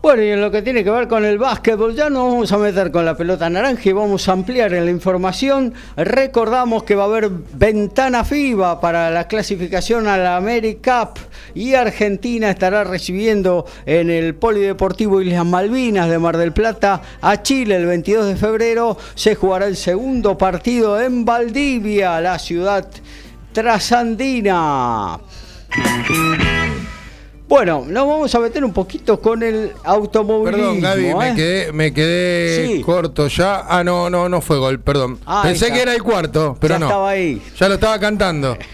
Bueno, y en lo que tiene que ver con el básquetbol, ya nos vamos a meter con la pelota naranja y vamos a ampliar en la información. Recordamos que va a haber ventana FIBA para la clasificación a la AmeriCup y Argentina estará recibiendo en el Polideportivo Islas Malvinas de Mar del Plata a Chile el 22 de febrero. Se jugará el segundo partido en Valdivia, la ciudad trasandina. Bueno, nos vamos a meter un poquito con el automovilismo. Perdón, Gaby, ¿eh? me quedé, me quedé Sí. corto ya. Ah, no, no, no fue gol, perdón. Ah, Pensé que era el cuarto, pero Ya no. estaba ahí. Ya lo estaba cantando.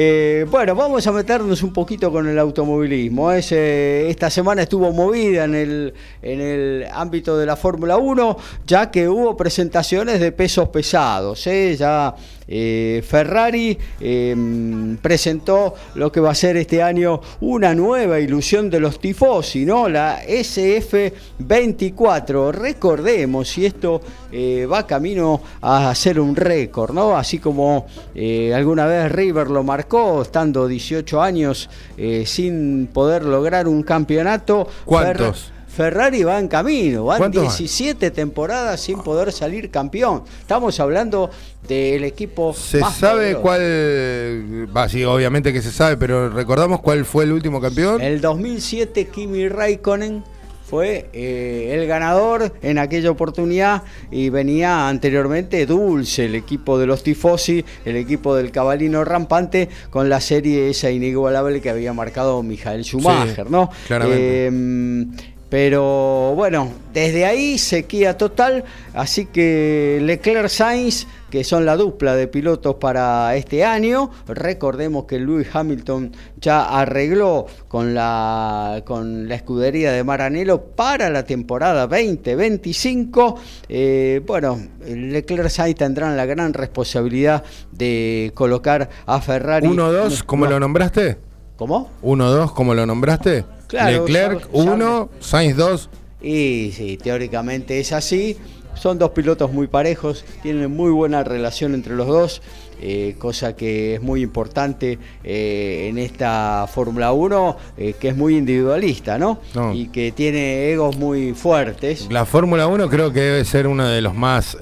Eh, bueno, vamos a meternos un poquito con el automovilismo. Es, eh, esta semana estuvo movida en el, en el ámbito de la Fórmula 1, ya que hubo presentaciones de pesos pesados. ¿eh? Ya eh, Ferrari eh, presentó lo que va a ser este año una nueva ilusión de los tifosi, ¿no? La SF24. Recordemos, si esto eh, va camino a ser un récord, ¿no? Así como eh, alguna vez River lo marcó, estando 18 años eh, sin poder lograr un campeonato. ¿Cuántos? Ferrari va en camino, van ¿Cuántos van? 17 temporadas sin poder salir campeón. Estamos hablando del equipo. ¿Se más sabe poderoso. cuál? Va, sí, obviamente que se sabe, pero recordamos cuál fue el último campeón. El 2007 Kimi Raikkonen fue eh, el ganador en aquella oportunidad y venía anteriormente Dulce, el equipo de los Tifosi, el equipo del cabalino rampante, con la serie esa inigualable que había marcado Michael Schumacher, ¿no? claramente. Eh, pero bueno, desde ahí sequía total, así que Leclerc Sainz, que son la dupla de pilotos para este año, recordemos que Lewis Hamilton ya arregló con la, con la escudería de Maranello para la temporada 2025. Eh, bueno, Leclerc Sainz tendrán la gran responsabilidad de colocar a Ferrari. 1-2, ¿cómo No, lo nombraste? ¿Cómo? 1-2, ¿cómo lo nombraste? Claro, Leclerc ya- ya 1, Sainz 2. Y sí, teóricamente es así. Son dos pilotos muy parejos, tienen muy buena relación entre los dos, eh, cosa que es muy importante eh, en esta Fórmula 1, eh, que es muy individualista, ¿no? No. Y que tiene egos muy fuertes. La Fórmula 1 creo que debe ser uno de los más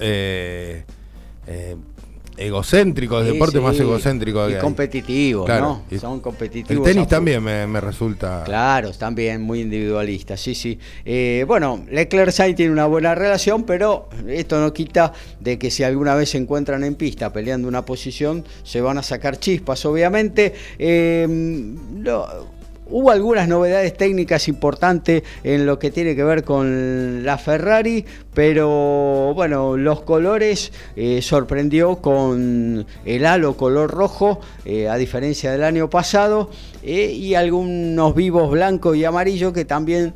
egocéntricos, Sí, deportes sí, más egocéntricos Y que competitivos, Claro, ¿no? Son El competitivos. tenis a full. también me, me resulta. Claro, también muy individualista, sí, sí. Eh, bueno, Leclerc Sainz tiene una buena relación, pero esto no quita de que si alguna vez se encuentran en pista peleando una posición, se van a sacar chispas, obviamente. Eh, Hubo algunas novedades técnicas importantes en lo que tiene que ver con la Ferrari, pero bueno, los colores eh, sorprendió con el halo color rojo, eh, a diferencia del año pasado, eh, y algunos vivos blanco y amarillo que también,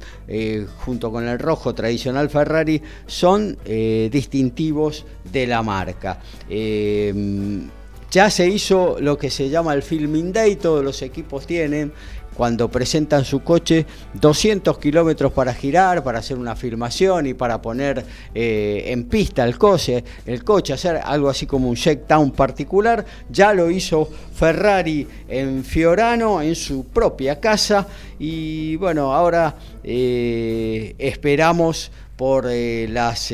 junto con el rojo tradicional Ferrari, son distintivos de la marca. Ya se hizo lo que se llama el Filming Day, todos los equipos tienen cuando presentan su coche 200 kilómetros para girar, para hacer una filmación y para poner eh, en pista el coche, el coche, hacer algo así como un check-down particular. Ya lo hizo Ferrari en Fiorano, en su propia casa. Y bueno, ahora eh, esperamos por eh, las...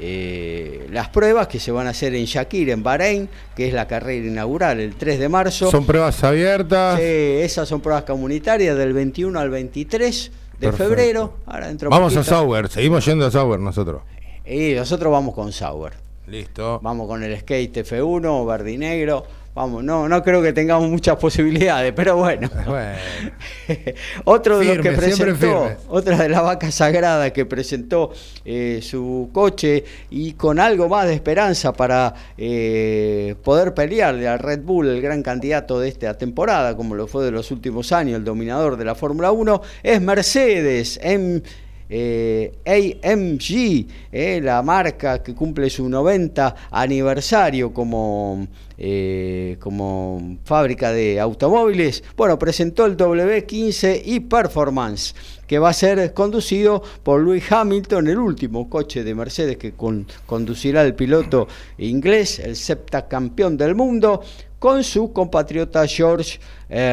eh, eh, las pruebas que se van a hacer en Shakir, en Bahrein, que es la carrera inaugural el 3 de marzo. Son pruebas abiertas. Sí, esas son pruebas comunitarias del 21 al 23 de Perfecto. febrero. Ahora dentro Vamos a. Sauber, seguimos yendo a Sauber nosotros. Y nosotros vamos con Sauber. Listo. Vamos con el skate F1, verde y negro. Vamos, no, no creo que tengamos muchas posibilidades, pero bueno. Bueno. Otro de los que presentó, otra de las vacas sagradas que presentó eh, su coche y con algo más de esperanza para eh, poder pelearle al Red Bull, el gran candidato de esta temporada, como lo fue de los últimos años, el dominador de la Fórmula 1, es Mercedes. En, eh, AMG, eh, la marca que cumple su 90 aniversario como, eh, como fábrica de automóviles, bueno, presentó el W15 y Performance, que va a ser conducido por Lewis Hamilton, el último coche de Mercedes que con- conducirá el piloto inglés, el septacampeón del mundo con su compatriota George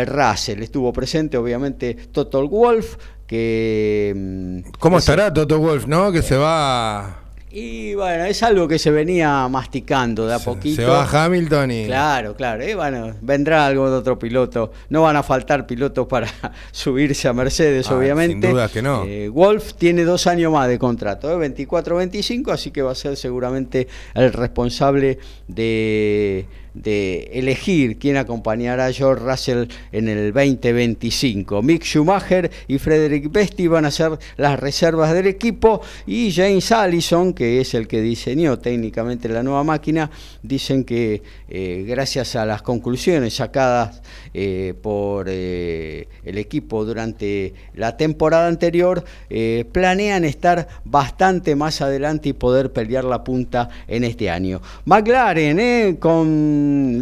Russell. Estuvo presente, obviamente, Total Wolf, que... mm, ¿Cómo es- estará Toto Wolf, no? Que se va. Y bueno, es algo que se venía masticando de a se- poquito. Se va a Hamilton y. Claro, claro. Bueno, vendrá algo de otro piloto. No van a faltar pilotos para subirse a Mercedes, Ah, obviamente. sin duda que no. Eh, Wolf tiene dos años más de contrato, ¿eh? 24-25, así que va a ser seguramente el responsable de de elegir quién acompañará a George Russell en el 2025. Mick Schumacher y Frederick Besti van a ser las reservas del equipo y James Allison, que es el que diseñó técnicamente la nueva máquina, dicen que eh, gracias a las conclusiones sacadas eh, por eh, el equipo durante la temporada anterior, eh, planean estar bastante más adelante y poder pelear la punta en este año. McLaren, eh,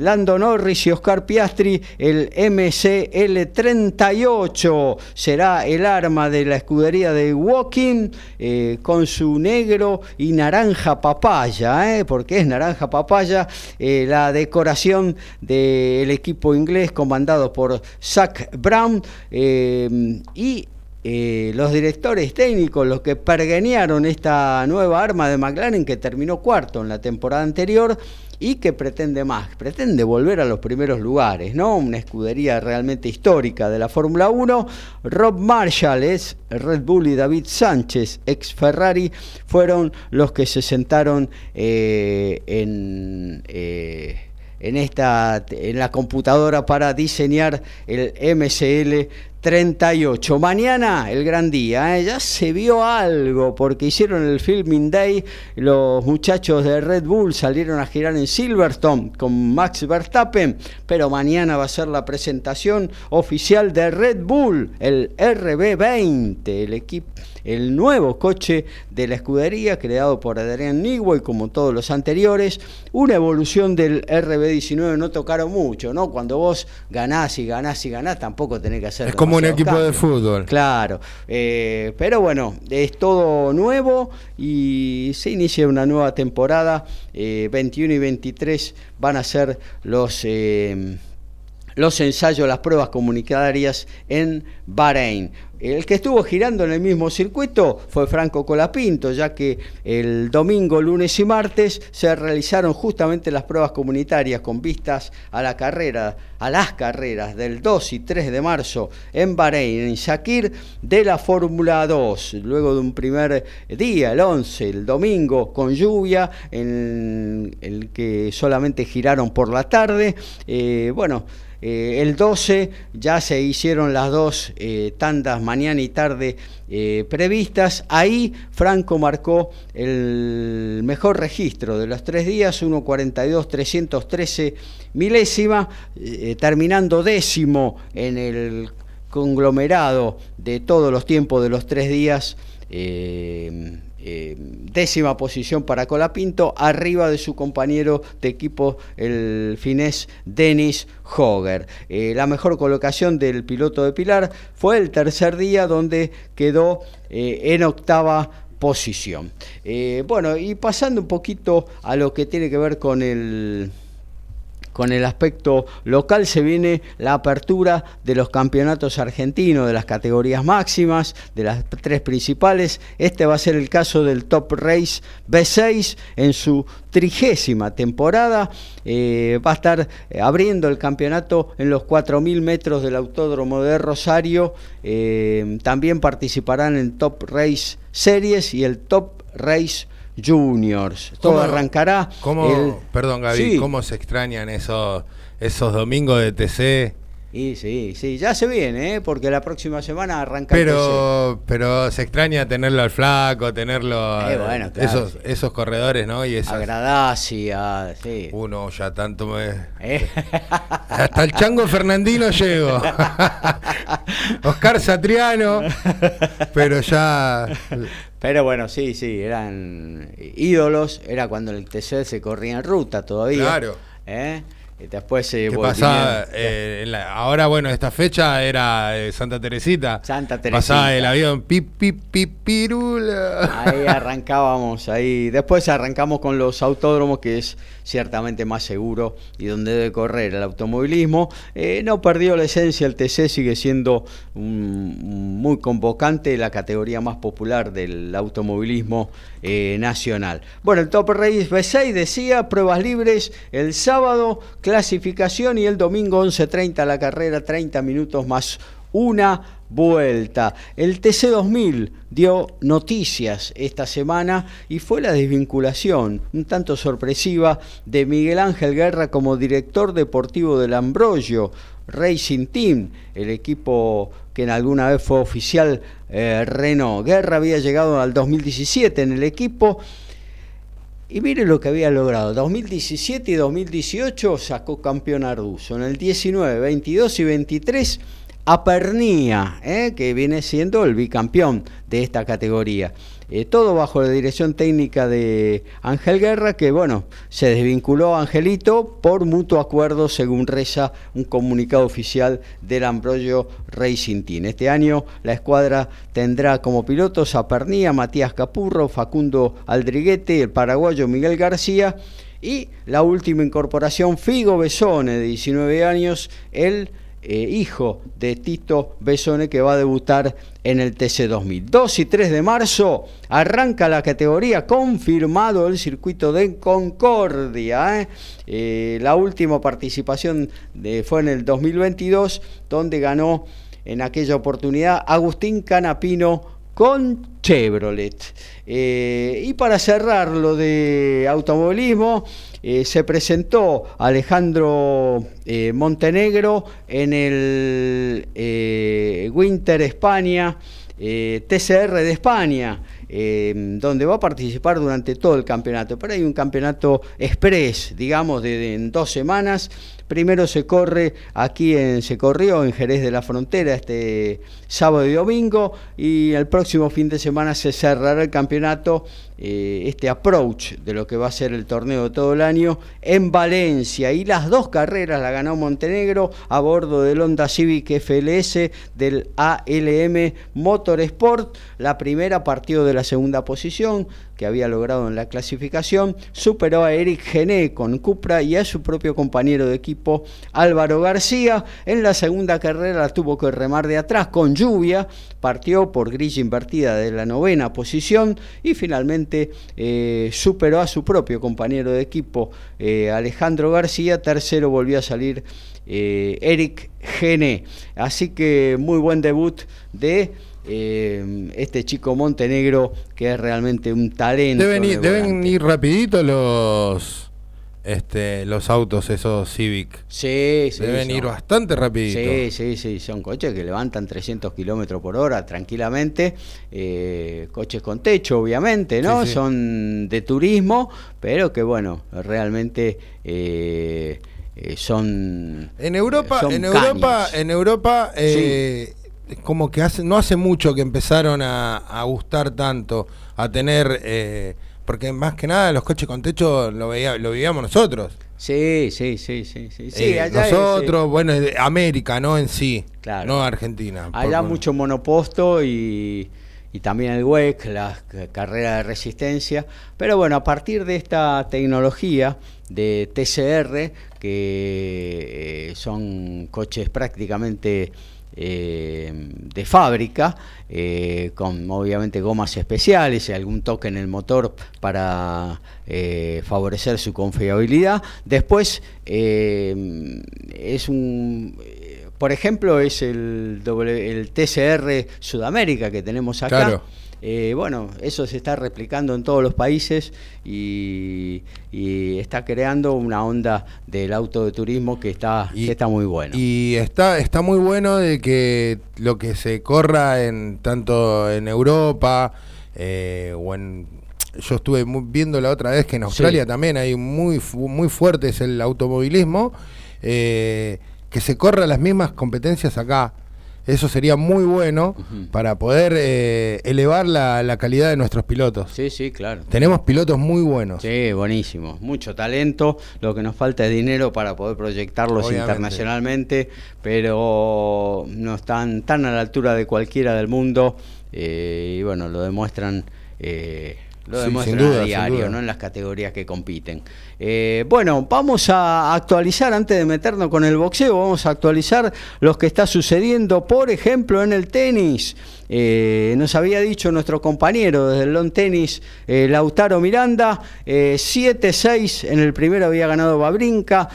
Lando Norris y Oscar Piastri, el MCL38 será el arma de la escudería de Walking eh, con su negro y naranja papaya, eh, porque es naranja papaya, eh, la decoración del equipo inglés comandado por Zach Brown eh, y los directores técnicos, los que pergenearon esta nueva arma de McLaren que terminó cuarto en la temporada anterior y que pretende más, pretende volver a los primeros lugares, ¿no? Una escudería realmente histórica de la Fórmula 1. Rob Marshall Red Bull y David Sánchez, ex Ferrari, fueron los que se sentaron eh, en... eh, en esta en la computadora para diseñar el MCL 38. Mañana el gran día, ¿eh? ya se vio algo porque hicieron el Filming Day, los muchachos de Red Bull salieron a girar en Silverstone con Max Verstappen, pero mañana va a ser la presentación oficial de Red Bull, el RB20, el equipo el nuevo coche de la escudería creado por Adrián Newey como todos los anteriores, una evolución del RB19 no tocaron mucho, ¿no? Cuando vos ganás y ganás y ganás tampoco tenés que hacer como un equipo de cambios. fútbol. Claro, eh, pero bueno, es todo nuevo y se inicia una nueva temporada. eh, 21 y 23 van a ser los, eh, los ensayos, las pruebas comunitarias en Bahrein. El que estuvo girando en el mismo circuito fue Franco Colapinto, ya que el domingo, lunes y martes se realizaron justamente las pruebas comunitarias con vistas a la carrera, a las carreras del 2 y 3 de marzo en Bahrein, en Shakir, de la Fórmula 2. Luego de un primer día, el 11, el domingo, con lluvia, en el que solamente giraron por la tarde. Eh, bueno, eh, el 12 ya se hicieron las dos eh, tandas mañana y tarde eh, previstas. Ahí Franco marcó el mejor registro de los tres días, 1.42.313 milésima, terminando décimo en el conglomerado de todos los tiempos de los tres días. Eh, décima posición para Colapinto, arriba de su compañero de equipo, el finés Denis Hoger. Eh, la mejor colocación del piloto de Pilar fue el tercer día, donde quedó eh, en octava posición. Bueno, y pasando un poquito a lo que tiene que ver con el con el aspecto local se viene la apertura de los campeonatos argentinos, de las categorías máximas, de las tres principales. Este va a ser el caso del Top Race B6 en su trigésima temporada. Eh, va a estar eh, abriendo el campeonato en los 4.000 metros del Autódromo de Rosario. Eh, también participarán en Top Race Series y el Top Race Juniors. Todo ¿Cómo- arrancará. ¿Cómo, el- perdón Gaby, Sí. cómo se extrañan esos, esos domingos de TC? Y sí, sí, ya se viene, ¿eh? porque la próxima semana arranca el Pero, pero se extraña tenerlo al flaco, tenerlo Eh, bueno, claro, esos, sí. esos corredores, ¿no? Y esas, A Gradacia, sí. uno ya tanto me... ¿Eh? Hasta el chango Fernandino llego. Oscar Satriano, pero ya... Pero bueno, sí, sí, eran ídolos, era cuando el TC se corría en ruta todavía. Claro. ¿eh? Y después se ¿Qué volvieron- pasaba? Eh, la- ahora, bueno, esta fecha era eh, Santa Teresita. Santa Teresita. Pasaba el avión, pip, pip, pip, pirula. Ahí arrancábamos, ahí. Después arrancamos con los autódromos, que es ciertamente más seguro y donde debe correr el automovilismo. Eh, no perdió la esencia, el TC sigue siendo un- muy convocante, la categoría más popular del automovilismo eh, nacional. Bueno, el Top Race B6 decía, pruebas libres el sábado, clasificación y el domingo 11.30 la carrera, 30 minutos más una vuelta. El TC2000 dio noticias esta semana y fue la desvinculación, un tanto sorpresiva, de Miguel Ángel Guerra como director deportivo del Ambrogio Racing Team, el equipo que en alguna vez fue oficial eh, Renault. Guerra había llegado al 2017 en el equipo y mire lo que había logrado. 2017 y 2018 sacó campeón Arduzo. En el 19, 22 y 23 a ¿eh? que viene siendo el bicampeón de esta categoría. Eh, todo bajo la dirección técnica de Ángel Guerra, que bueno, se desvinculó a Angelito por mutuo acuerdo, según reza un comunicado oficial del Ambrogio Racing Team. Este año la escuadra tendrá como pilotos a Pernía, Matías Capurro, Facundo Aldriguete, el paraguayo Miguel García y la última incorporación, Figo Besone, de 19 años, el eh, hijo de Tito Besone que va a debutar en el TC2000. 2 y 3 de marzo arranca la categoría, confirmado el circuito de Concordia. ¿eh? Eh, la última participación fue en el 2022, donde ganó en aquella oportunidad Agustín Canapino con Chevrolet. Eh, y para cerrar lo de automovilismo, eh, se presentó Alejandro eh, Montenegro en el Winter España, TCR de España, donde va a participar durante todo el campeonato. Pero hay un campeonato express, digamos, de, de- en dos semanas. Primero se corre aquí en, se corrió en Jerez de la Frontera este sábado y domingo y el próximo fin de semana se cerrará el campeonato, eh, este approach de lo que va a ser el torneo de todo el año en Valencia y las dos carreras la ganó Montenegro a bordo del Honda Civic FLS del ALM Motorsport. La primera partió de la segunda posición que había logrado en la clasificación, superó a Eric Gené con Cupra y a su propio compañero de equipo Álvaro García. En la segunda carrera tuvo que remar de atrás con lluvia, partió por grilla invertida de la novena posición y finalmente eh, superó a su propio compañero de equipo eh, Alejandro García. Tercero volvió a salir eh, Eric Gené. Así que muy buen debut de eh, este chico Montenegro que es realmente un talento. Deben ir, de deben ir rapidito los este los autos esos Civic. Sí, sí. Deben son- ir bastante rapidito. Sí, sí, sí, son coches que levantan 300 kilómetros por hora tranquilamente, eh, coches con techo, obviamente, ¿no? Sí, sí. Son de turismo, pero que bueno, realmente eh, eh, son... En Europa, son en Europa, en Europa, como que hace, no hace mucho que empezaron a, a gustar tanto, a tener, eh, porque más que nada los coches con techo lo veía, lo vivíamos nosotros. Sí, sí, sí, sí, sí. sí, Eh, es, nosotros, bueno, América, no en sí, Claro. no Argentina. Allá Por- mucho monoposto y, y también el WEC, la carrera de resistencia. Pero bueno, a partir de esta tecnología de TCR, que eh, son coches prácticamente eh, de fábrica, eh, con obviamente gomas especiales y algún toque en el motor para eh, favorecer su confiabilidad. Después eh, es un... Por ejemplo, es el, el TCR Sudamérica que tenemos acá. Eh, bueno, eso se está replicando en todos los países y, y está creando una onda del auto de turismo que está, Y- que está muy bueno. Y está, está muy bueno de que lo que se corra en tanto en Europa eh, o en yo estuve mu- viendo la otra vez que en Australia Sí. también hay muy muy fuerte es el automovilismo eh, que se corra las mismas competencias acá eso sería muy bueno para poder eh, elevar la, la calidad de nuestros pilotos Sí, sí, claro. tenemos pilotos muy buenos Sí, buenísimo. Mucho talento. Lo que nos falta es dinero para poder proyectarlos Obviamente. internacionalmente, pero no están tan a la altura de cualquiera del mundo. eh, y bueno, lo demuestran. eh, lo Sí, demuestran duda, a diario. ¿no? En las categorías que compiten. Eh, bueno, vamos a actualizar, antes de meternos con el boxeo, vamos a actualizar lo que está sucediendo, por ejemplo, en el tenis. Eh, nos había dicho nuestro compañero desde el long tenis, eh, Lautaro Miranda, eh, 7-6 en el primero había ganado Babrinca,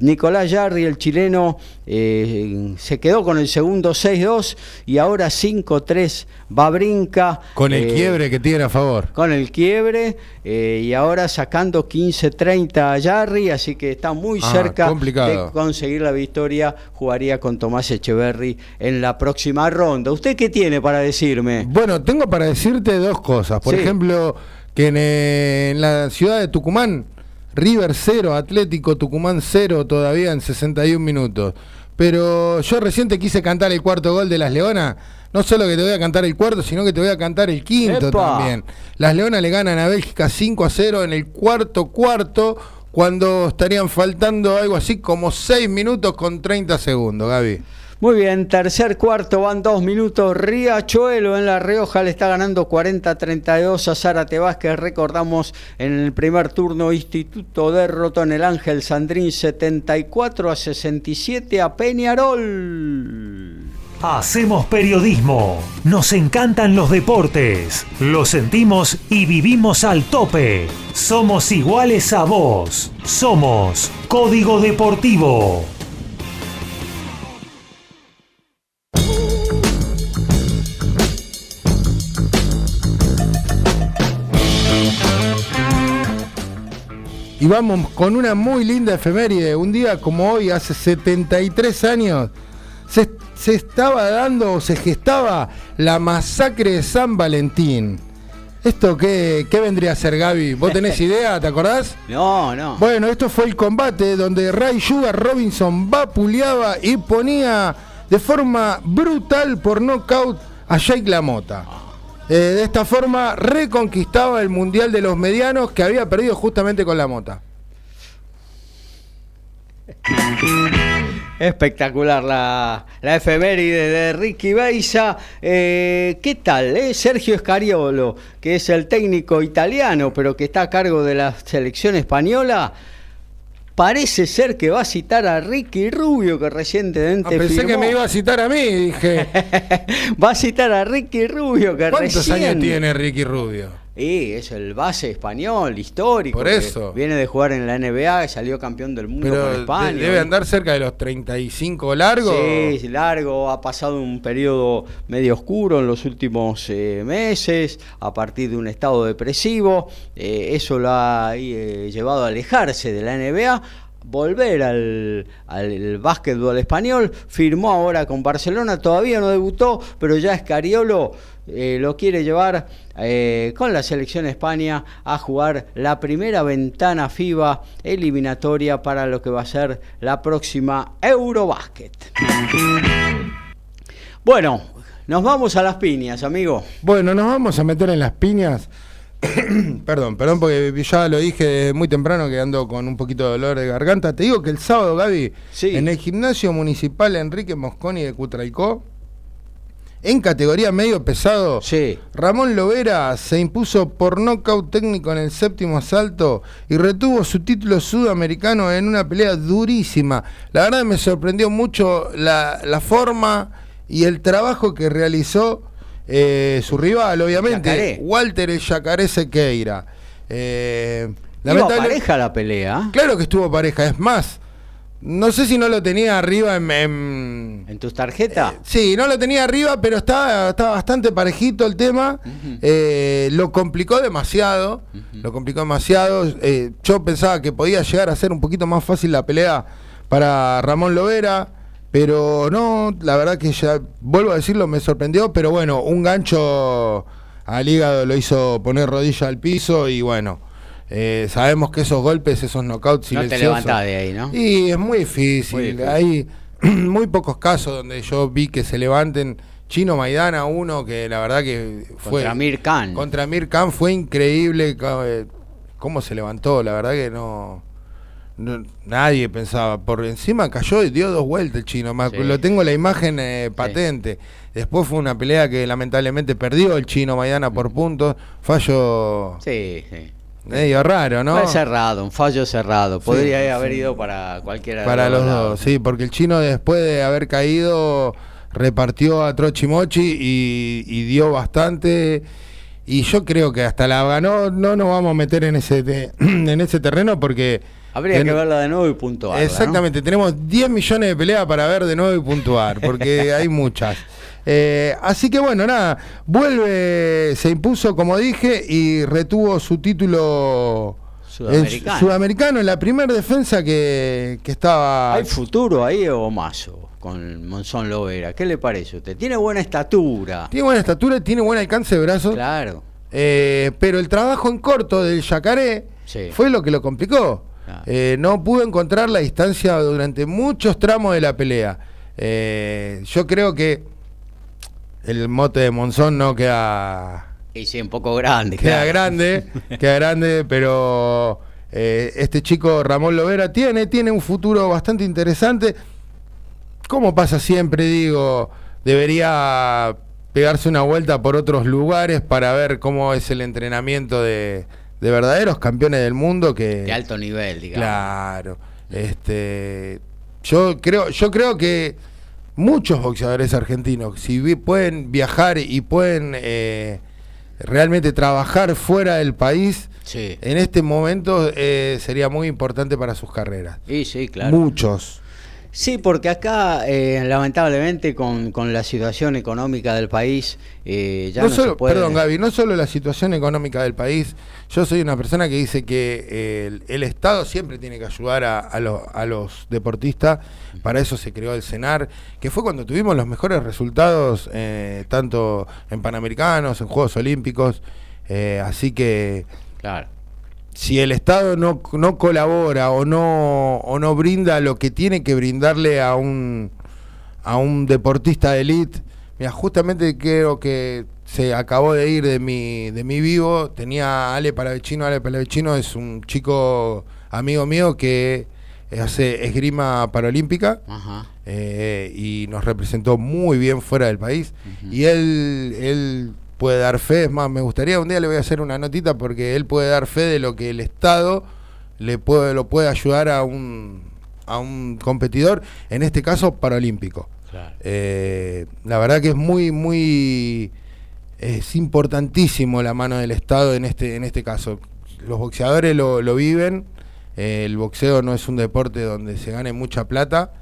Nicolás Yarri, el chileno, se quedó con el segundo 6-2 y ahora 5-3 Babrinca. Con el quiebre que tiene a favor. con el quiebre y ahora sacando 15-30 a Jarry, así que está muy Ah, cerca complicado. de conseguir la victoria. Jugaría con Tomás Echeverry en la próxima ronda. ¿Usted qué tiene para decirme? Bueno, tengo para decirte dos cosas. Por Sí. ejemplo, que en, eh, en la ciudad de Tucumán, River 0, Atlético Tucumán 0 todavía en 61 minutos. Pero yo recién te quise cantar el cuarto gol de las Leonas. No solo que te voy a cantar el cuarto, sino que te voy a cantar el quinto ¡Epa! también. Las Leonas le ganan a Bélgica 5 a 0 en el cuarto cuarto, cuando estarían faltando algo así como 6 minutos con 30 segundos, Gaby. Muy bien, tercer cuarto, van dos minutos. Riachuelo en La Rioja le está ganando 40-32 a Zárate Vázquez. Recordamos en el primer turno, Instituto derrotó en el Ángel Sandrín 74 a 67 a Peñarol. Hacemos periodismo. Nos encantan los deportes. Lo sentimos y vivimos al tope. Somos iguales a vos. Somos Código Deportivo. Y vamos con una muy linda efeméride. Un día como hoy, hace 73 años, se, se estaba dando o se gestaba la masacre de San Valentín. ¿Esto qué, qué vendría a ser, Gaby? ¿Vos tenés idea? ¿Te acordás? No, no. Bueno, esto fue el combate donde Ray Sugar Robinson vapuleaba y ponía de forma brutal por nocaut a Jake LaMotta. Eh, de esta forma reconquistaba el Mundial de los Medianos que había perdido justamente con la Mota. Espectacular la, la efeméride de Ricky Beisa. Eh, ¿Qué tal? eh? Sergio Scariolo, que es el técnico italiano, pero que está a cargo de la selección española. Parece ser que va a citar a Ricky Rubio, que recientemente Ah, pensé firmó. que me iba a citar a mí, dije. va a citar a Ricky Rubio, que ¿Cuántos recién... años tiene Ricky Rubio? Y es el base español, histórico. Por eso. Viene de jugar en la NBA, salió campeón del mundo Pero con España. debe andar cerca de los 35 largos. Sí, sí, largo, ha pasado un periodo medio oscuro en los últimos eh, meses, a partir de un estado depresivo, eh, eso lo ha eh, llevado a alejarse de la NBA, volver al, al básquetbol español, firmó ahora con Barcelona, todavía no debutó, pero ya Escariolo eh, lo quiere llevar eh, con la selección España a jugar la primera ventana FIBA eliminatoria para lo que va a ser la próxima Eurobásquet. Bueno, nos vamos a las piñas, amigo. Bueno, nos vamos a meter en las piñas. perdón, perdón, porque ya lo dije muy temprano que ando con un poquito de dolor de garganta. Te digo que el sábado, Gaby, Sí. en el gimnasio municipal Enrique Mosconi de Cutraicó, en categoría medio pesado, Sí. Ramón Lovera se impuso por nocaut técnico en el séptimo asalto y retuvo su título sudamericano en una pelea durísima. La verdad me sorprendió mucho la, la forma y el trabajo que realizó eh, su rival, obviamente, Yacaré. Walter el Yacaré Sequeira. Eh, lamentable- pareja la pelea. Claro que estuvo pareja, es más, no sé si no lo tenía arriba en- en, ¿En tus tarjetas? Sí, no lo tenía arriba, pero estaba, estaba bastante parejito el tema. Eh, lo complicó demasiado. Lo complicó demasiado. Eh, yo pensaba que podía llegar a ser un poquito más fácil la pelea para Ramón Lovera. Pero no, la verdad que ya, vuelvo a decirlo, me sorprendió. Pero bueno, un gancho al hígado lo hizo poner rodilla al piso. Y bueno, eh, sabemos que esos golpes, esos knockouts No te silenciosos. levantás de ahí, ¿no? Y es muy difícil. Muy difícil. Hay muy pocos casos donde yo vi que se levanten. Chino Maidana, uno que la verdad que fue. Contra Mir Khan. Contra Mir Khan fue increíble eh, cómo se levantó. La verdad que no. No- nadie pensaba. Por encima cayó y dio dos vueltas el chino. Sí. Lo tengo la imagen eh, patente. Después fue una pelea que lamentablemente perdió el chino Maidana por puntos. Fallo Sí, sí. Medio raro, ¿no? Fue cerrado, un fallo cerrado. Podría haber ido para cualquiera de Para los lados. dos, sí, porque el chino después de haber caído repartió a Trochimochi y, y dio bastante. Y yo creo que hasta la ganó, no nos vamos a meter en ese, en ese terreno porque... Habría ten- que verla de nuevo y puntuar. Exactamente, tenemos 10 millones de peleas para ver de nuevo y puntuar, porque hay muchas. Eh, así que bueno, nada, vuelve, se impuso como dije y retuvo su título Sudamericano. en- sudamericano la primera defensa que, que estaba... ¿Hay futuro ahí o mazo con Monzón Lovera? ¿Qué le parece a usted? Tiene buena estatura. Tiene buena estatura, tiene buen alcance de brazos, Claro. eh, pero el trabajo en corto del Yacaré Sí. fue lo que lo complicó. Claro. Eh, no pudo encontrar la distancia durante muchos tramos de la pelea. Eh, yo creo que el mote de Monzón no queda, sí, un poco grande. queda claro. grande, queda grande, pero eh, este chico Ramón Lovera tiene, tiene un futuro bastante interesante. Como pasa siempre, digo, debería pegarse una vuelta por otros lugares para ver cómo es el entrenamiento de, de verdaderos campeones del mundo que De alto nivel, digamos. Claro. Este, yo creo, yo creo que muchos boxeadores argentinos, si vi- pueden viajar y pueden eh, realmente trabajar fuera del país, Sí. en este momento eh, sería muy importante para sus carreras. Sí, sí, claro. Muchos. Sí, porque acá, eh, lamentablemente, con, con la situación económica del país, eh, ya no no, solo, se puede... Perdón, Gaby, no solo la situación económica del país. Yo soy una persona que dice que eh, el, el Estado siempre tiene que ayudar a, a los- a los deportistas. Para eso se creó el CENAR, que fue cuando tuvimos los mejores resultados, eh, tanto en Panamericanos, en Juegos Olímpicos. Eh, así que Claro. Si el Estado no, no colabora o no, o no brinda lo que tiene que brindarle a un, a un deportista de elite, mira, justamente creo que se acabó de ir de mi, de mi vivo, tenía a Ale Palavecino, Ale Palavecino es un chico amigo mío que hace esgrima paralímpica Ajá. eh, y nos representó muy bien fuera del país. Y él, él puede dar fe, es más, me gustaría, un día le voy a hacer una notita porque él puede dar fe de lo que el Estado le puede, lo puede ayudar a un, a un competidor, en este caso paralímpico. Claro. Eh, la verdad que es muy, muy, es importantísimo la mano del Estado en este, en este caso. Los boxeadores lo, lo viven, eh, el boxeo no es un deporte donde se gane mucha plata,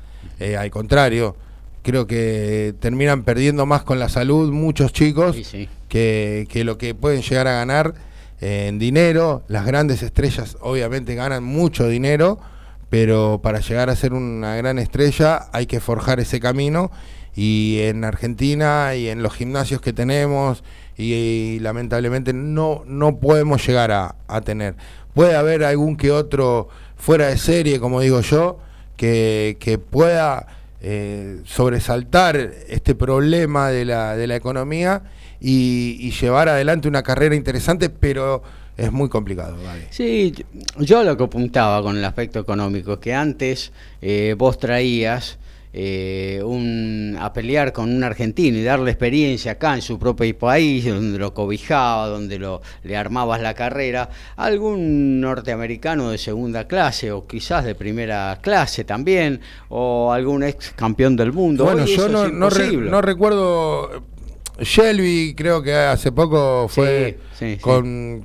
eh, al contrario, creo que terminan perdiendo más con la salud muchos chicos Sí, sí. que, que lo que pueden llegar a ganar eh, en dinero. Las grandes estrellas obviamente ganan mucho dinero, pero para llegar a ser una gran estrella hay que forjar ese camino y en Argentina y en los gimnasios que tenemos y, y lamentablemente no, no podemos llegar a, a tener. Puede haber algún que otro fuera de serie, como digo yo, que, que pueda eh, sobresaltar este problema de la, de la economía y, llevar adelante una carrera interesante, pero es muy complicado. Gaby. Sí, yo- lo que apuntaba con el aspecto económico, que antes eh, vos traías eh, un, a pelear con un argentino y darle experiencia acá en su propio país, donde lo cobijaba, donde lo, le armabas la carrera, algún norteamericano de segunda clase o quizás de primera clase también, o algún ex campeón del mundo. Bueno, Hoy yo no, re- no recuerdo. Shelby, creo que hace poco fue Sí, sí, sí. con,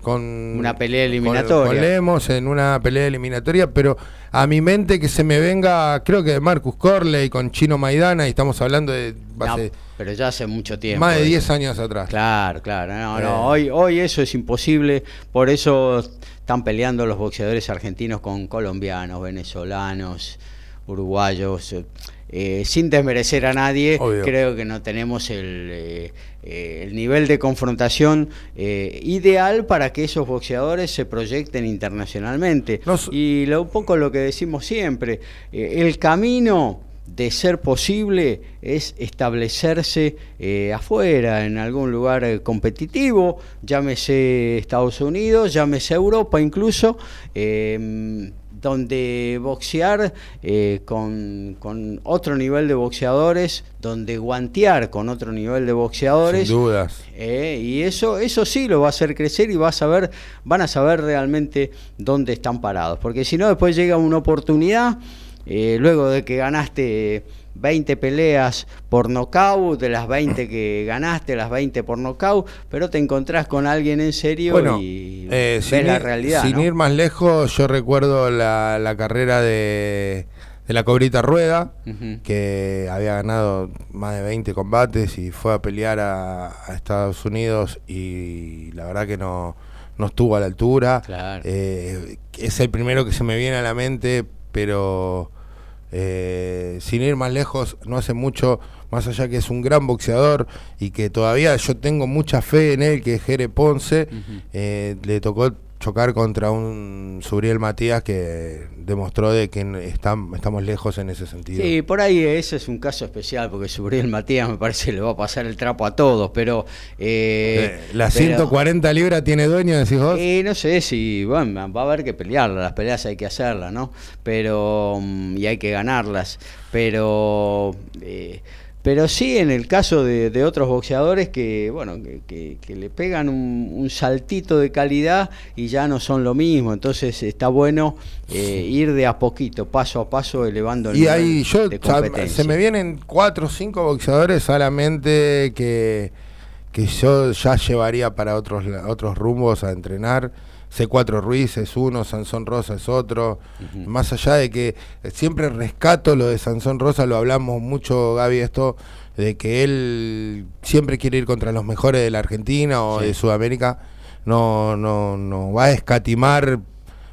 Una pelea eliminatoria. Con, Lemos en una pelea eliminatoria, pero a mi mente que se me venga, creo que de Marcus Corley con Chino Maidana, y estamos hablando de No, hace pero ya hace mucho tiempo. más de eso. 10 años atrás. Claro, claro. No, Eh. no, hoy, hoy eso es imposible. Por eso están peleando los boxeadores argentinos con colombianos, venezolanos, uruguayos. Eh, sin desmerecer a nadie, Obvio. creo que no tenemos el, eh, eh, el nivel de confrontación eh, ideal para que esos boxeadores se proyecten internacionalmente. Y lo, un poco lo que decimos siempre, el camino de ser posible es establecerse eh, afuera, en algún lugar eh, competitivo, llámese Estados Unidos, llámese Europa incluso, eh, donde boxear eh, con, con otro nivel de boxeadores, donde guantear con otro nivel de boxeadores. Sin dudas. Eh, y eso, eso sí lo va a hacer crecer y va a saber, van a saber realmente dónde están parados. Porque si no, después llega una oportunidad, eh, luego de que ganaste 20 peleas por nocaut, de las 20 que ganaste, las 20 por nocaut, pero te encontrás con alguien en serio Bueno, y eh, ves sin, la ir, realidad. sin ¿no? ir más lejos, yo recuerdo la, la carrera de, de la Cobrita Rueda, que había ganado más de 20 combates y fue a pelear a, a Estados Unidos y la verdad que no, no estuvo a la altura. Claro. Eh, es el primero que se me viene a la mente, pero eh, sin ir más lejos, no hace mucho, más allá que es un gran boxeador y que todavía yo tengo mucha fe en él, que es Jere Ponce, eh, le tocó chocar contra un Subriel Matías que demostró de que estam- estamos lejos en ese sentido. Sí, por ahí ese es un caso especial, porque Subriel Matías me parece que le va a pasar el trapo a todos, pero... eh, Eh, la pero- 140 libras tiene dueño, decís vos. Eh, no sé si, bueno, va a haber que pelearlas, las peleas hay que hacerlas, ¿no? Pero, mm, y hay que ganarlas, pero, eh, pero sí en el caso de, de otros boxeadores que, bueno, que, que- que le pegan un, un saltito de calidad y ya no son lo mismo, entonces está bueno eh, ir de a poquito, paso a paso, elevando el Y nivel ahí yo, de competencia. se me vienen cuatro o cinco boxeadores solamente que, que yo ya llevaría para otros, la- otros rumbos a entrenar. C4 Ruiz es uno, Sansón Rosa es otro. Más allá de que siempre rescato lo de Sansón Rosa, lo hablamos mucho, Gaby, esto de que él siempre quiere ir contra los mejores de la Argentina o Sí. de Sudamérica. No, no, no va a escatimar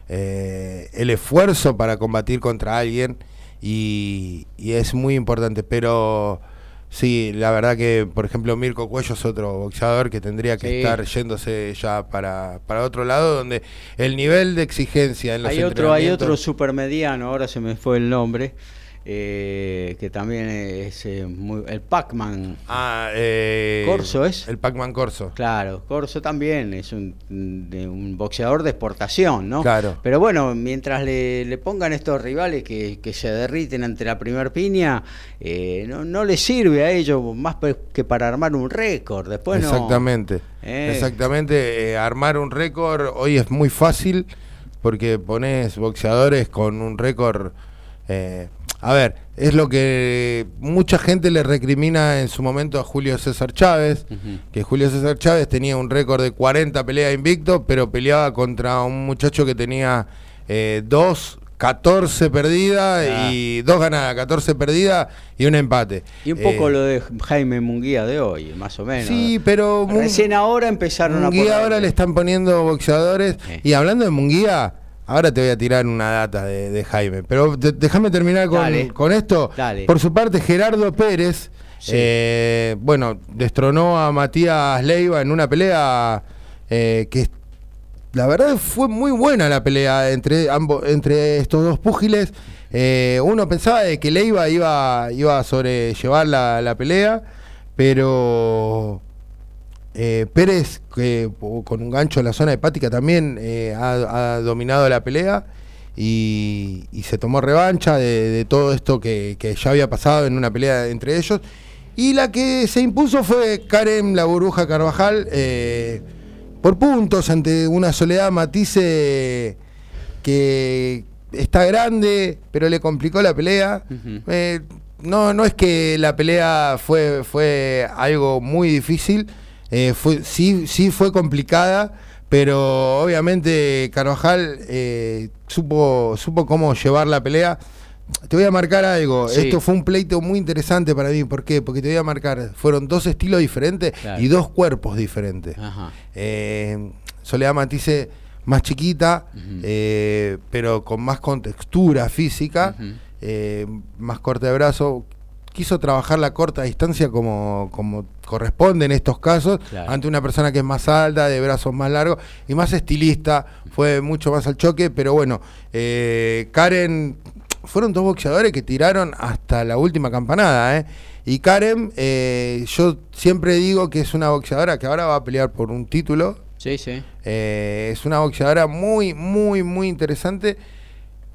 eh, el esfuerzo para combatir contra alguien y, y es muy importante. Pero sí, la verdad que, por ejemplo, Mirko Cuello es otro boxeador que tendría que Sí. estar yéndose ya para, para otro lado, donde el nivel de exigencia en los Hay otro, hay otro supermediano, ahora se me fue el nombre, eh, que también es eh, muy- el Pac-Man. Ah, eh, Corso es. El Pac-Man Corso. Claro, Corso también es un, de un boxeador de exportación, ¿no? Claro. Pero bueno, mientras le, le pongan estos rivales que, que se derriten ante la primer piña, eh, no, no les sirve a ellos más que para armar un récord. Después Exactamente. Exactamente. armar un récord hoy es muy fácil porque pones boxeadores con un récord. eh, a ver, es lo que mucha gente le recrimina en su momento a Julio César Chávez, que Julio César Chávez tenía un récord de 40 peleas invicto, pero peleaba contra un muchacho que tenía eh, dos, 14 perdidas Ah. y dos ganadas, 14 perdidas y un empate. Y un poco Eh, lo de Jaime Munguía de hoy, más o menos. Sí, pero Recién ahora empezaron a Munguía ahora le están poniendo boxeadores. Y hablando de Munguía, ahora te voy a tirar una data de, de Jaime. Pero déjame terminar con, con esto. Dale. Por su parte, Gerardo Pérez, Sí. eh, bueno, destronó a Matías Leiva en una pelea eh, que la verdad fue muy buena la pelea entre ambos, entre estos dos púgiles. Eh, uno pensaba de que Leiva iba, iba a sobrellevar la, la pelea, pero eh, Pérez, que con un gancho en la zona hepática también eh, ha, ha dominado la pelea y, y se tomó revancha de, de todo esto que, que ya había pasado en una pelea entre ellos. Y la que se impuso fue Karen La Burbuja Carvajal eh, por puntos ante una Soledad Matisse que está grande, pero le complicó la pelea. No, no es que la pelea fue, fue algo muy difícil, eh, fue, sí, sí fue complicada, pero obviamente Carvajal eh, supo, supo cómo llevar la pelea. Te voy a marcar algo, Sí. esto fue un pleito muy interesante para mí, ¿por qué? Porque te voy a marcar, fueron dos estilos diferentes Claro. y dos cuerpos diferentes. Ajá. Eh, Soledad Matisse más chiquita, eh, pero con más contextura física, eh, más corte de brazo. Quiso trabajar la corta distancia como, como corresponde en estos casos, Claro. ante una persona que es más alta, de brazos más largos y más estilista, fue mucho más al choque, pero bueno, eh, Karen, fueron dos boxeadores que tiraron hasta la última campanada, ¿eh? Y Karen, eh, yo siempre digo que es una boxeadora que ahora va a pelear por un título, Sí, sí. eh, es una boxeadora muy, muy, muy interesante.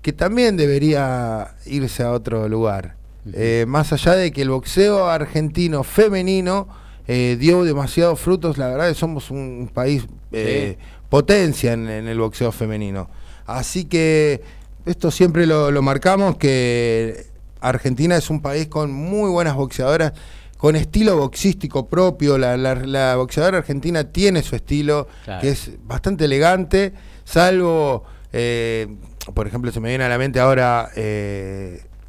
que también debería irse a otro lugar. Eh, más allá de que el boxeo argentino femenino eh, dio demasiados frutos, la verdad que somos un país eh, potencia en, en el boxeo femenino. Así que esto siempre lo, lo marcamos, que Argentina es un país con muy buenas boxeadoras, con estilo boxístico propio. La, la- la boxeadora argentina tiene su estilo, Claro. que es bastante elegante, salvo, por ejemplo, se me viene a la mente ahora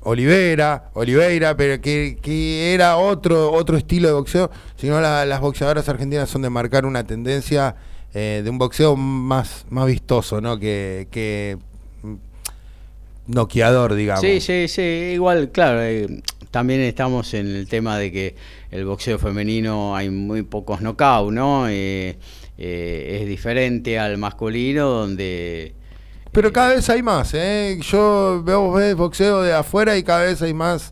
Olivera, Oliveira, pero que, que era otro, otro estilo de boxeo, sino la- las boxeadoras argentinas son de marcar una tendencia eh, de un boxeo más, más vistoso, ¿no? Que, que mm, noqueador, digamos. Sí, sí, sí, igual, claro, eh, también estamos en el tema de que el boxeo femenino hay muy pocos knockouts, ¿no? Eh, eh, es diferente al masculino donde... Pero cada vez hay más, ¿eh? Yo veo ves boxeo de afuera y cada vez hay más,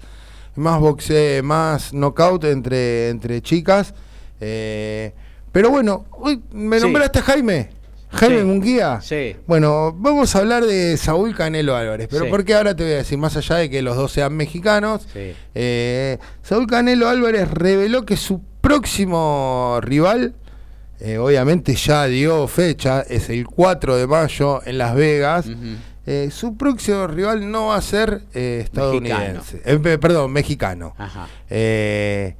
más boxeo, más knockout entre, entre chicas. eh, pero bueno, uy, me Sí. nombraste a Jaime. Jaime Sí. Munguía. Sí. Bueno, vamos a hablar de Saúl Canelo Álvarez. Pero Sí. porque ahora te voy a decir, más allá de que los dos sean mexicanos, eh, Saúl Canelo Álvarez reveló que su próximo rival, eh, obviamente ya dio fecha, es el 4 de mayo en Las Vegas. Eh, su próximo rival no va a ser eh, estadounidense, pe- perdón, mexicano. Ajá. Eh,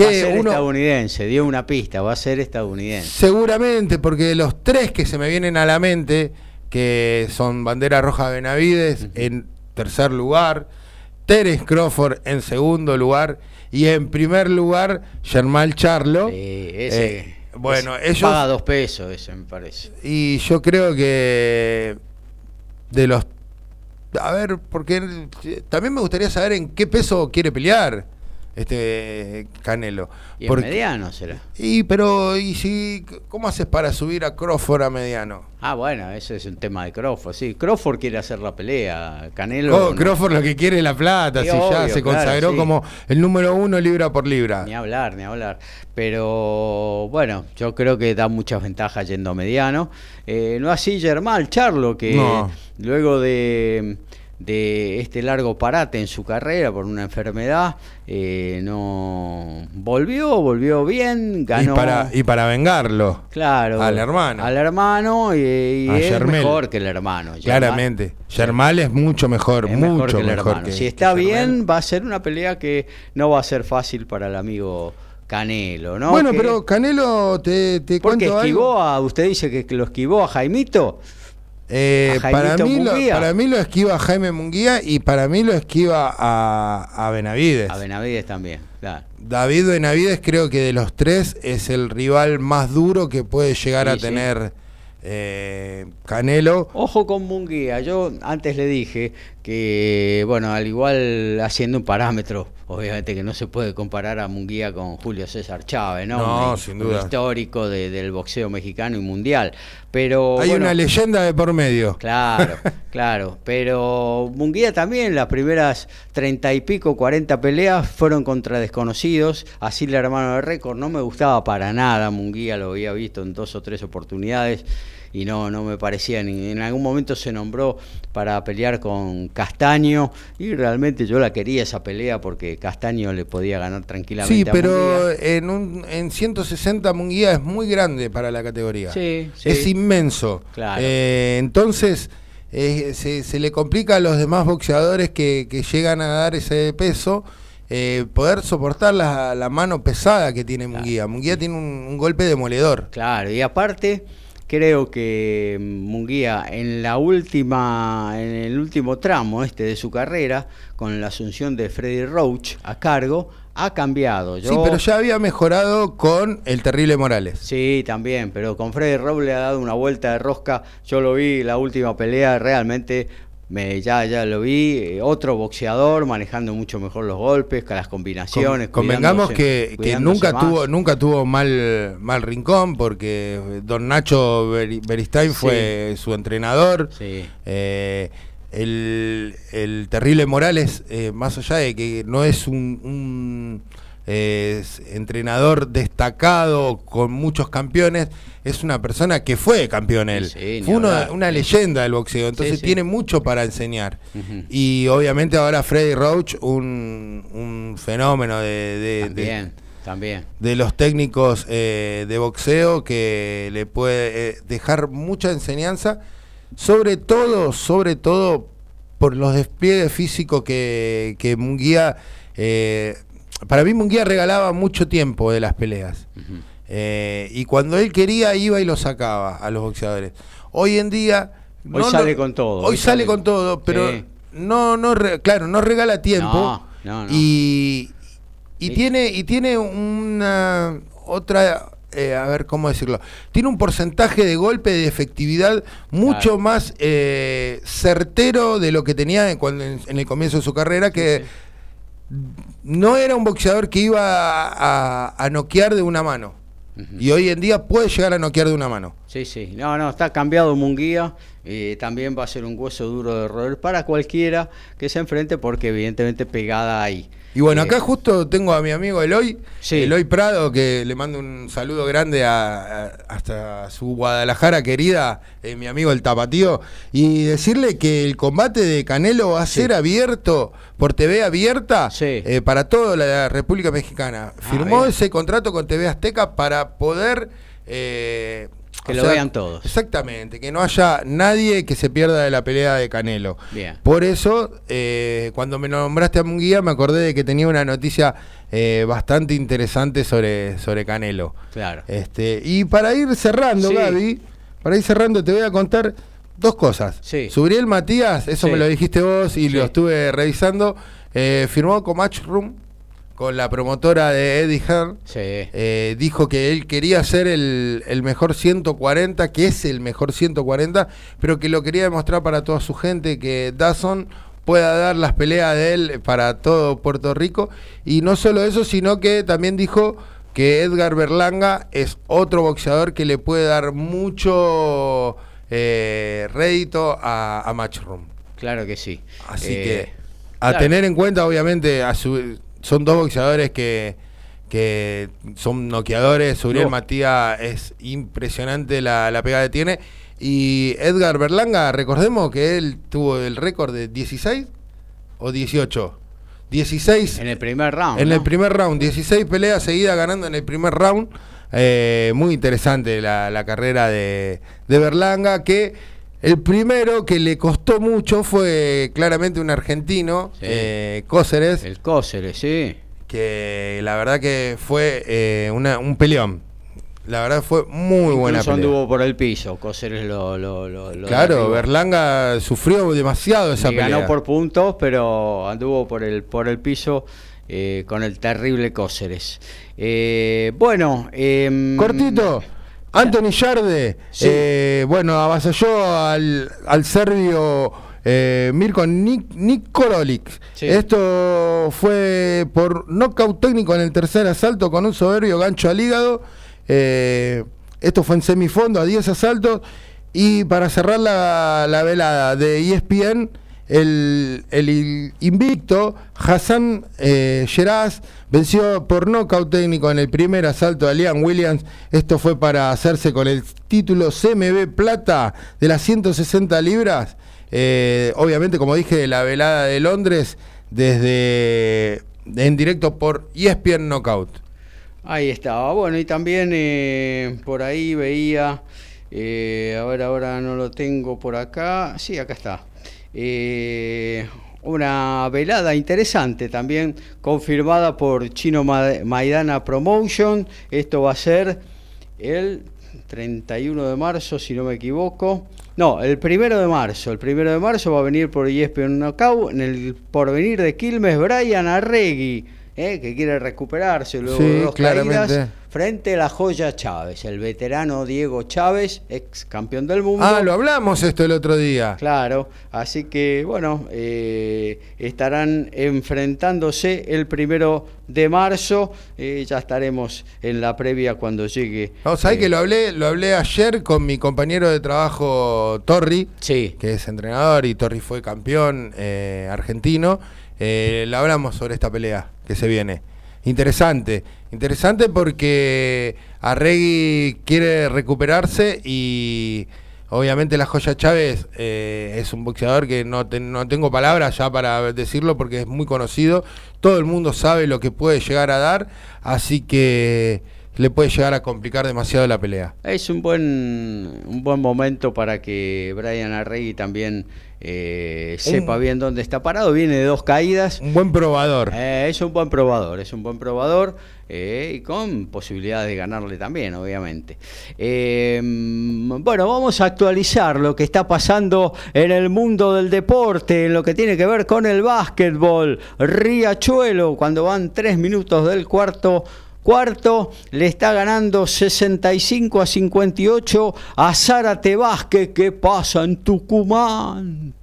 va a que ser uno, estadounidense, dio una pista, va a ser estadounidense. Seguramente, porque los tres que se me vienen a la mente, que son Bandera Roja Benavides en tercer lugar, Terence Crawford en segundo lugar y en primer lugar Germán Charlo. Sí, ese, Eh, bueno, ese ellos paga dos pesos, ese me parece. y yo creo que de los a ver, porque también me gustaría saber en qué peso quiere pelear este Canelo. Y Porque- mediano será. y pero y si cómo haces para subir a Crawford a mediano? Ah, bueno, ese es un tema de Crawford, sí. Crawford quiere hacer la pelea, Canelo... Oh, no. Crawford lo que quiere es la plata, Sí, si ya se claro, consagró sí. como el número uno libra por libra. Ni hablar, ni hablar. Pero bueno, yo creo que da muchas ventajas yendo a mediano. Eh, no así Germán Charlo, que No. luego de, de este largo parate en su carrera por una enfermedad, eh, no volvió, volvió bien, Y ganó. para, y para vengarlo. Claro, al hermano. Al hermano y, es Yermel. mejor que el hermano. Claramente. Germán es mucho mejor, es mucho mejor que el mejor hermano. que- si está bien, va a ser una pelea que no va a ser fácil para el amigo Canelo, ¿no? Bueno, Que- pero Canelo, te, te porque cuento esquivó algo. a, usted dice que lo esquivó a Jaimito. Eh, para, mí lo, para mí lo esquiva Jaime Munguía y para mí lo esquiva a, a Benavides. A Benavides también, claro. David Benavides creo que de los tres es el rival más duro que puede llegar Sí, a sí. tener eh, Canelo. Ojo con Munguía, yo antes le dije que, bueno, al igual haciendo un parámetro, obviamente que no se puede comparar a Munguía con Julio César Chávez, ¿no? No, Un- sin un duda. histórico de- del boxeo mexicano y mundial. Pero Hay bueno, una leyenda de por medio. Claro, claro. Pero Munguía también, las primeras treinta y pico, cuarenta peleas fueron contra desconocidos. Así el hermano de récord no me gustaba para nada. Munguía lo había visto en dos o tres oportunidades y no, no me parecía. Ni, en algún momento se nombró para pelear con Castaño y realmente yo la quería esa pelea porque Castaño le podía ganar tranquilamente. Sí, a pero Munguía. en, un, en 160 Munguía es muy grande para la categoría. Sí, sí. Es inmenso. Claro. Eh, entonces, eh, se, se le complica a los demás boxeadores que, que llegan a dar ese peso. eh, poder soportar la, la mano pesada que tiene Munguía. Munguía tiene un, un golpe demoledor. Claro, y aparte creo que Munguía en la última, en el último tramo este de su carrera, con la asunción de Freddy Roach a cargo, ha cambiado. Sí, pero ya había mejorado con el terrible Morales. Sí, también, pero con Freddy Roach le ha dado una vuelta de rosca. Yo lo vi la última pelea, realmente me, ya, ya lo vi. eh, otro boxeador manejando mucho mejor los golpes, las combinaciones. Con- convengamos que, que nunca más. tuvo nunca tuvo mal mal rincón porque don Nacho Beri- Beristain Sí. fue su entrenador Sí. Eh, el, el terrible Morales eh, más allá de que no es un, un- es entrenador destacado con muchos campeones, es una persona que fue campeón él. Sí, fue una, una leyenda del boxeo, entonces sí. tiene mucho para enseñar. Y obviamente ahora Freddy Roach, un, un fenómeno de, de- de- También, también. de los técnicos eh, de boxeo que le puede eh, dejar mucha enseñanza, sobre todo, sobre todo por los despliegues físicos que, que Munguía, eh, para mí Munguía regalaba mucho tiempo de las peleas. Eh, y cuando él quería iba y lo sacaba a los boxeadores. Hoy en día... Hoy sale con todo, Hoy, hoy sale sale- con todo, pero Sí. no, no, re- claro, no regala tiempo. No, no, no. Y, y Sí. tiene y tiene una otra eh, a ver cómo decirlo tiene un porcentaje de golpe de efectividad mucho Claro. más eh, certero de lo que tenía en, cuando, en, en el comienzo de su carrera que no era un boxeador que iba a, a- a noquear de una mano y hoy en día puede llegar a noquear de una mano Sí, sí. No, no, está cambiado Munguía. Y también va a ser un hueso duro de roer para cualquiera que se enfrente porque evidentemente pegada ahí. Y bueno, Eh, acá justo tengo a mi amigo Eloy, Sí. Eloy Prado, que le mando un saludo grande a, a- hasta su Guadalajara querida, eh, mi amigo el Tapatío, y decirle que el combate de Canelo va a ser abierto por TV abierta Sí. eh, para toda la República Mexicana. Firmó bien. ese contrato con TV Azteca para poder... Que o lo vean todos. Exactamente, que no haya nadie que se pierda de la pelea de Canelo. Bien. Por eso, eh, cuando me nombraste a Munguía, me acordé de que tenía una noticia eh, bastante interesante sobre, sobre Canelo. Claro. Este, y para ir cerrando, Sí. Gaby, para ir cerrando, te voy a contar dos cosas. Sí. Subriel Matías, eso Sí. me lo dijiste vos y Sí. lo estuve revisando, eh, firmó con Matchroom, con la promotora de Eddie Hearn. Sí. Eh, dijo que él quería ser el, el mejor 140, que es el mejor 140, pero que lo quería demostrar para toda su gente, que Dazon pueda dar las peleas de él para todo Puerto Rico. Y no solo eso, sino que también dijo que Edgar Berlanga es otro boxeador que le puede dar mucho eh, rédito a, a Matchroom. Claro que sí. Así Eh, que a claro. tener en cuenta, obviamente, a su- son dos boxeadores que, que son noqueadores. Suriel No. Matías es impresionante la, la pegada que tiene. Y Edgar Berlanga, recordemos que él tuvo el récord de 16 o 18. 16 En el primer round. en ¿no? el primer round, 16 peleas seguidas ganando en el primer round. Eh, muy interesante la, la carrera de, de Berlanga, que el primero que le costó mucho fue claramente un argentino, Sí. eh, Cóceres, El Cóceres, sí. que la verdad que fue eh, una- un peleón. La verdad fue muy buena pelea. anduvo por el piso. Cóceres lo. lo, lo, lo Claro. Berlanga sufrió demasiado esa Y pelea. ganó por puntos, pero anduvo por el, por el piso eh, con el terrible Cóceres. Eh, bueno. em, Cortito. Anthony Yarde, Sí. eh, bueno, avasalló al, al serbio eh, Mirko Nik-. Sí. Esto fue por nocaut técnico en el tercer asalto con un soberbio gancho al hígado. Eh, esto fue en semifondo a 10 asaltos. Y para cerrar la, la velada de ESPN, el, el invicto Hassan eh, Sheraz venció por nocaut técnico en el primer asalto a Liam Williams. Esto fue para hacerse con el título CMB Plata de las 160 libras. Eh, obviamente, como dije, la velada de Londres desde en directo por ESPN Knockout. Ahí estaba. Bueno, y también eh, por ahí veía. eh, a ver, ahora no lo tengo por acá. Sí, acá está. Una velada interesante también confirmada por Chino Ma- Maidana Promotion. Esto va a ser el 31 de marzo, si no me equivoco. No, el primero de marzo. El primero de marzo va a venir por ESPN Knockout en el porvenir de Quilmes Brian Arregui, eh, que quiere recuperarse luego Sí, de dos claramente. caídas, frente a la joya Chávez, el veterano Diego Chávez, ex campeón del mundo. Ah, lo hablamos esto el otro día. Claro, así que bueno, eh, estarán enfrentándose el primero de marzo. eh, ya estaremos en la previa cuando llegue. No, ¿sabés eh, que lo hablé, lo hablé ayer con mi compañero de trabajo Torri? Sí, que es entrenador y Torri fue campeón eh, argentino. Eh, le hablamos sobre esta pelea que se viene. Interesante. Interesante porque Arregui quiere recuperarse y obviamente la Joya Chávez eh, es un boxeador que no, te- no tengo palabras ya para decirlo porque es muy conocido. Todo el mundo sabe lo que puede llegar a dar, así que le puede llegar a complicar demasiado la pelea. Es un buen, un buen momento para que Brian Arregui también eh, sepa Un- bien dónde está parado. Viene de dos caídas. Un buen probador. Eh, es un buen probador, es un buen probador eh, y con posibilidades de ganarle también, obviamente. Mm, bueno, vamos a actualizar lo que está pasando en el mundo del deporte, en lo que tiene que ver con el básquetbol. Riachuelo, cuando van tres minutos del cuarto. Cuarto, le está ganando 65 a 58 a Zárate Vázquez. ¿Qué pasa en Tucumán?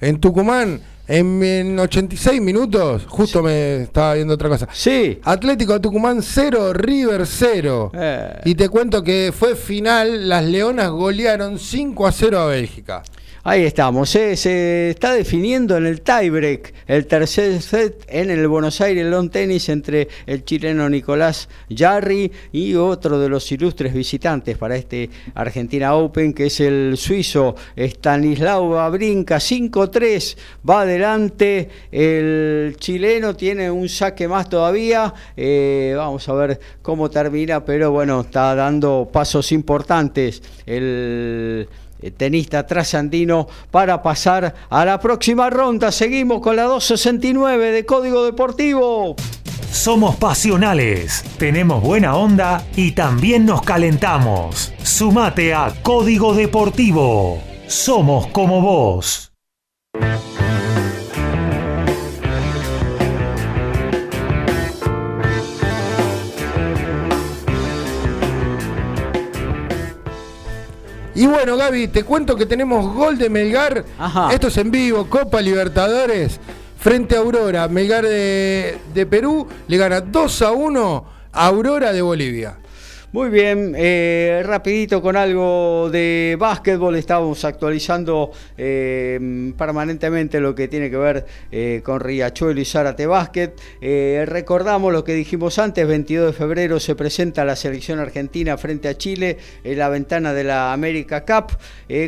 En Tucumán, en, en 86 minutos, justo me estaba viendo otra cosa. Sí. Atlético de Tucumán 0, River 0. Eh. Y te cuento que fue final, las Leonas golearon 5 a 0 a Bélgica. Ahí estamos, se está definiendo en el tiebreak el tercer set en el Buenos Aires Lawn Tennis entre el chileno Nicolás Jarry y otro de los ilustres visitantes para este Argentina Open, que es el suizo Stanislao Babrinka, 5-3, va adelante, el chileno tiene un saque más todavía, eh, vamos a ver cómo termina, pero bueno, está dando pasos importantes el tenista trasandino para pasar a la próxima ronda. Seguimos con la 269 de Código Deportivo. Somos pasionales, tenemos buena onda y también nos calentamos. Sumate a Código Deportivo. Somos como vos. Y bueno, Gaby, te cuento que tenemos gol de Melgar. Ajá. Esto es en vivo, Copa Libertadores. Frente a Aurora, Melgar de, de Perú le gana 2 a 1 a Aurora de Bolivia. Muy bien, eh, rapidito con algo de básquetbol, estamos actualizando eh, permanentemente lo que tiene que ver eh, con Riachuelo y Zárate Básquet. Recordamos lo que dijimos antes, 22 de febrero se presenta la selección argentina frente a Chile en la ventana de la América Cup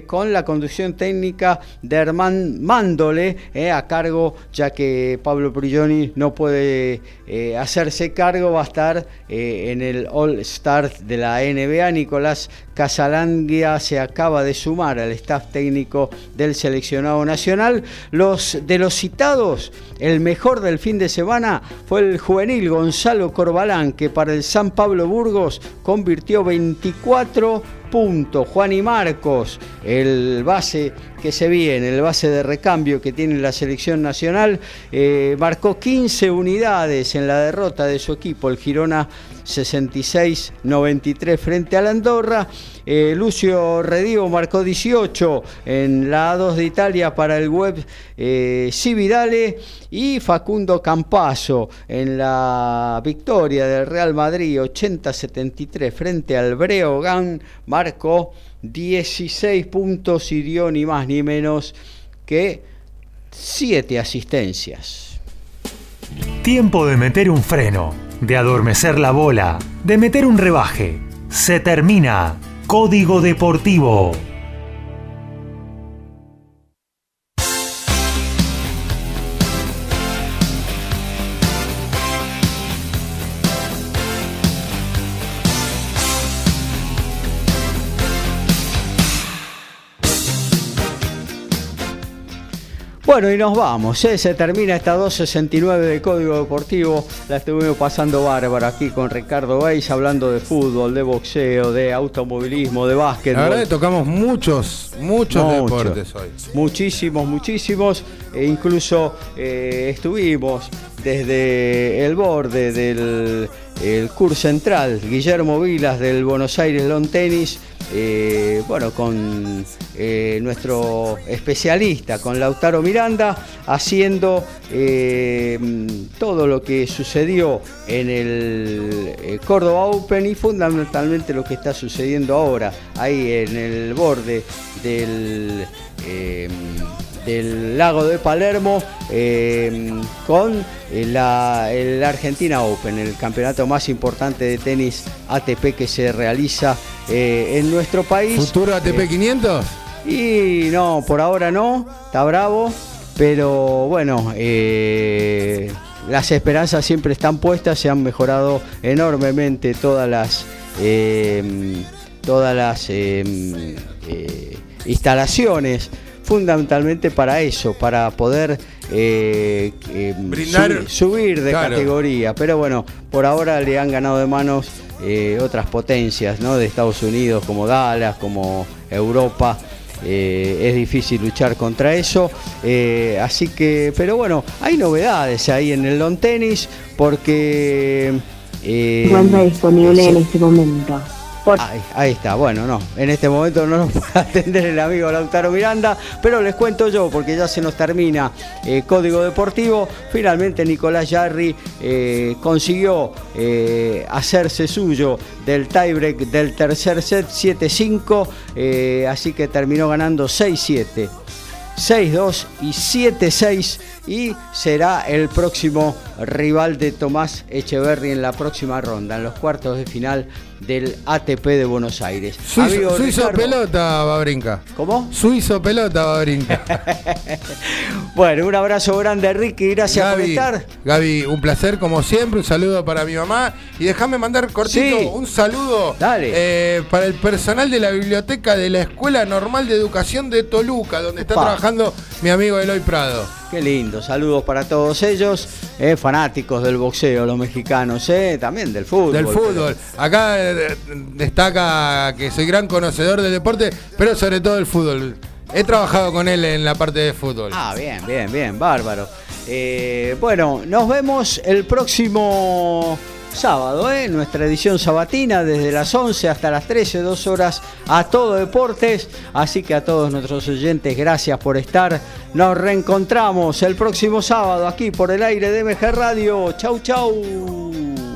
con la conducción técnica de Herman Mándole a cargo, ya que Pablo Prigioni no puede hacerse cargo, va a estar en el All Star de la NBA. Nicolás Casalanguia se acaba de sumar al staff técnico del seleccionado nacional. Los de los citados, el mejor del fin de semana fue el juvenil Gonzalo Corbalán, que para el San Pablo Burgos convirtió 24 puntos. Juan y Marcos, el base que se viene, el base de recambio que tiene la selección nacional, eh, marcó 15 unidades en la derrota de su equipo, el Girona 66-93 frente al Andorra. Eh, Lucio Redivo marcó 18 en la A2 de Italia para el web eh, Cividale y Facundo Campaso en la victoria del Real Madrid 80-73 frente al Breogán marcó 16 puntos y dio ni más ni menos que 7 asistencias. Tiempo de meter un freno, de adormecer la bola, de meter un rebaje. Se termina. Código Deportivo. Bueno, y nos vamos, ¿eh? se termina esta 269 de Código Deportivo. La estuvimos pasando bárbaro aquí con Ricardo Beis, hablando de fútbol, de boxeo, de automovilismo, de La básquetbol. verdad que tocamos muchos, muchos Mucho. deportes hoy. Muchísimos, muchísimos. E incluso eh, estuvimos desde el borde del el CUR Central, Guillermo Vilas del Buenos Aires Lawn Tennis. eh, bueno, con eh, nuestro especialista, con Lautaro Miranda, haciendo eh, todo lo que sucedió en el Córdoba Open y fundamentalmente lo que está sucediendo ahora, ahí en el borde del, del lago de Palermo eh, con eh, la, el Argentina Open, el campeonato más importante de tenis ATP que se realiza eh, en nuestro país. ¿Futuro ATP Eh, 500? y no, por ahora no, está bravo, pero bueno, eh, las esperanzas siempre están puestas, se han mejorado enormemente todas las, eh, todas las eh, eh, instalaciones, fundamentalmente para eso, para poder eh, eh, Brindar- subir, subir de Claro. categoría. Pero bueno, por ahora le han ganado de manos eh, otras potencias ¿no? de Estados Unidos, como Dallas, como Europa. Eh, es difícil luchar contra eso. Eh, así que, pero bueno, hay novedades ahí en el long tenis porque. eh, Se encuentra disponible en este momento. Ahí está, bueno, no, en este momento no nos puede atender el amigo Lautaro Miranda, pero les cuento yo, porque ya se nos termina eh, Código Deportivo, finalmente Nicolás Yarri eh, consiguió eh, hacerse suyo del tiebreak del tercer set 7-5, eh, así que terminó ganando 6-7. 6-2 y 7-6 y será el próximo rival de Tomás Echeverry en la próxima ronda, en los cuartos de final del ATP de Buenos Aires. Suizo, Amigo Suizo Ricardo, pelota, Babrinca. ¿Cómo? Suizo pelota, Babrinca. Bueno, un abrazo grande, Ricky, gracias por Gaby, estar. Gaby, un placer como siempre, un saludo para mi mamá y déjame mandar cortito Sí. un saludo Dale. eh, para el personal de la biblioteca de la Escuela Normal de Educación de Toluca, donde está trabajando mi amigo Eloy Prado. Qué lindo, saludos para todos ellos, eh, fanáticos del boxeo, los mexicanos, eh, también del fútbol. Del pero- fútbol. Acá eh, destaca que soy gran conocedor del deporte, pero sobre todo del fútbol. He trabajado con él en la parte de fútbol. Ah, bien, bien, bien, bárbaro. Bueno, nos vemos el próximo sábado, ¿eh? nuestra edición sabatina desde las 11 hasta las 13, dos horas a todo deportes. Así que a todos nuestros oyentes, gracias por estar. Nos reencontramos el próximo sábado aquí por el aire de MG Radio. Chau, chau.